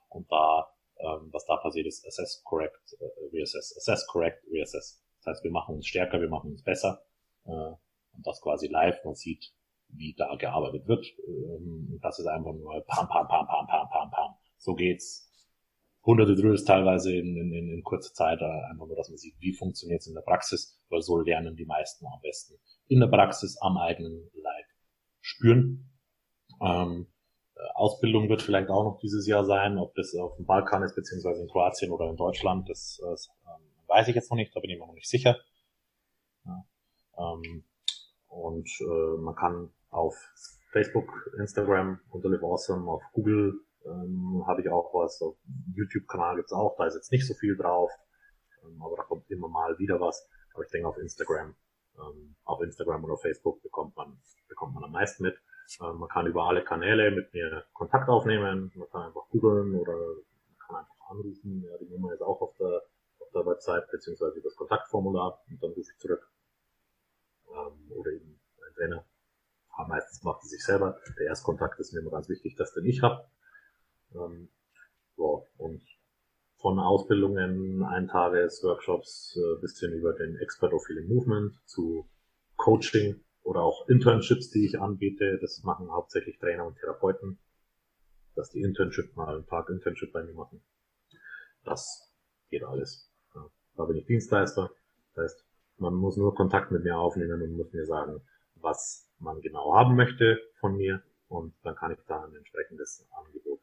Und da, ähm, was da passiert ist, assess, correct, äh, reassess, assess, correct, reassess. Das heißt, wir machen uns stärker, wir machen uns besser äh, und das quasi live. Man sieht, wie da gearbeitet wird. Ähm, das ist einfach nur pam, pam, pam, pam, pam, pam, pam. So geht's hunderte Drills teilweise in, in, in kurzer Zeit, äh, einfach nur, dass man sieht, wie funktioniert es in der Praxis, weil so lernen die meisten am besten in der Praxis am eigenen Leib spüren. Ähm, Ausbildung wird vielleicht auch noch dieses Jahr sein, ob das auf dem Balkan ist, beziehungsweise in Kroatien oder in Deutschland, das, das ähm, weiß ich jetzt noch nicht, da bin ich mir noch nicht sicher. Ja, ähm, und äh, man kann auf Facebook, Instagram unter Live Awesome, auf Google ähm, habe ich auch was, YouTube-Kanal gibt's auch, da ist jetzt nicht so viel drauf, ähm, aber da kommt immer mal wieder was. Aber ich denke auf Instagram, ähm, auf Instagram oder Facebook bekommt man, bekommt man am meisten mit. Ähm, man kann über alle Kanäle mit mir Kontakt aufnehmen, man kann einfach googeln oder man kann einfach anrufen. Ja, die Nummer ist auch auf der, auf der Website beziehungsweise über das Kontaktformular und dann rufe ich zurück. Ähm, oder eben ein Trainer. Aber meistens macht es sich selber. Der Erstkontakt ist mir immer ganz wichtig, dass den ich habe. Ähm, so, und von Ausbildungen, Eintages-Workshops äh, bis hin über den Expert of Healing Movement zu Coaching oder auch Internships, die ich anbiete. Das machen hauptsächlich Trainer und Therapeuten, dass die Internship mal einen Tag Internship bei mir machen. Das geht alles. Ja, da bin ich Dienstleister. Das heißt, man muss nur Kontakt mit mir aufnehmen und muss mir sagen, was man genau haben möchte von mir und dann kann ich da ein entsprechendes Angebot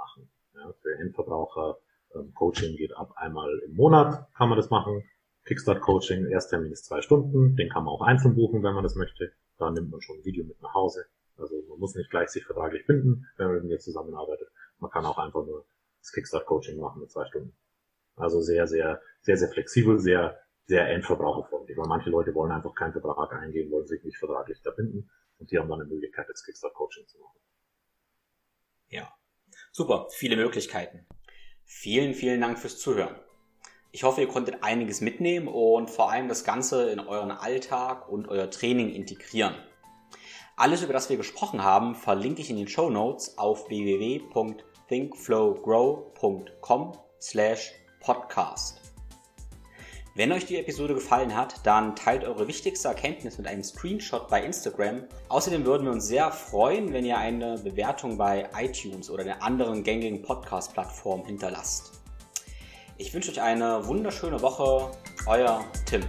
machen. Ja, für Endverbraucher ähm, Coaching geht ab einmal im Monat, kann man das machen. Kickstart Coaching, Ersttermin ist zwei Stunden, den kann man auch einzeln buchen, wenn man das möchte. Da nimmt man schon ein Video mit nach Hause. Also man muss nicht gleich sich vertraglich binden, wenn man mit mir zusammenarbeitet. Man kann auch einfach nur das Kickstart Coaching machen mit zwei Stunden. Also sehr, sehr, sehr, sehr flexibel, sehr, sehr endverbraucherfreundlich, weil manche Leute wollen einfach keinen Vertrag eingehen, wollen sich nicht vertraglich da binden und die haben dann eine Möglichkeit, das Kickstart Coaching zu machen. Ja, super, viele Möglichkeiten. Vielen, vielen Dank fürs Zuhören. Ich hoffe, ihr konntet einiges mitnehmen und vor allem das Ganze in euren Alltag und euer Training integrieren. Alles, über das wir gesprochen haben, verlinke ich in den Show Notes auf www.thinkflowgrow.com slash podcast. Wenn euch die Episode gefallen hat, dann teilt eure wichtigste Erkenntnis mit einem Screenshot bei Instagram. Außerdem würden wir uns sehr freuen, wenn ihr eine Bewertung bei iTunes oder der anderen gängigen Podcast-Plattform hinterlasst. Ich wünsche euch eine wunderschöne Woche. Euer Tim.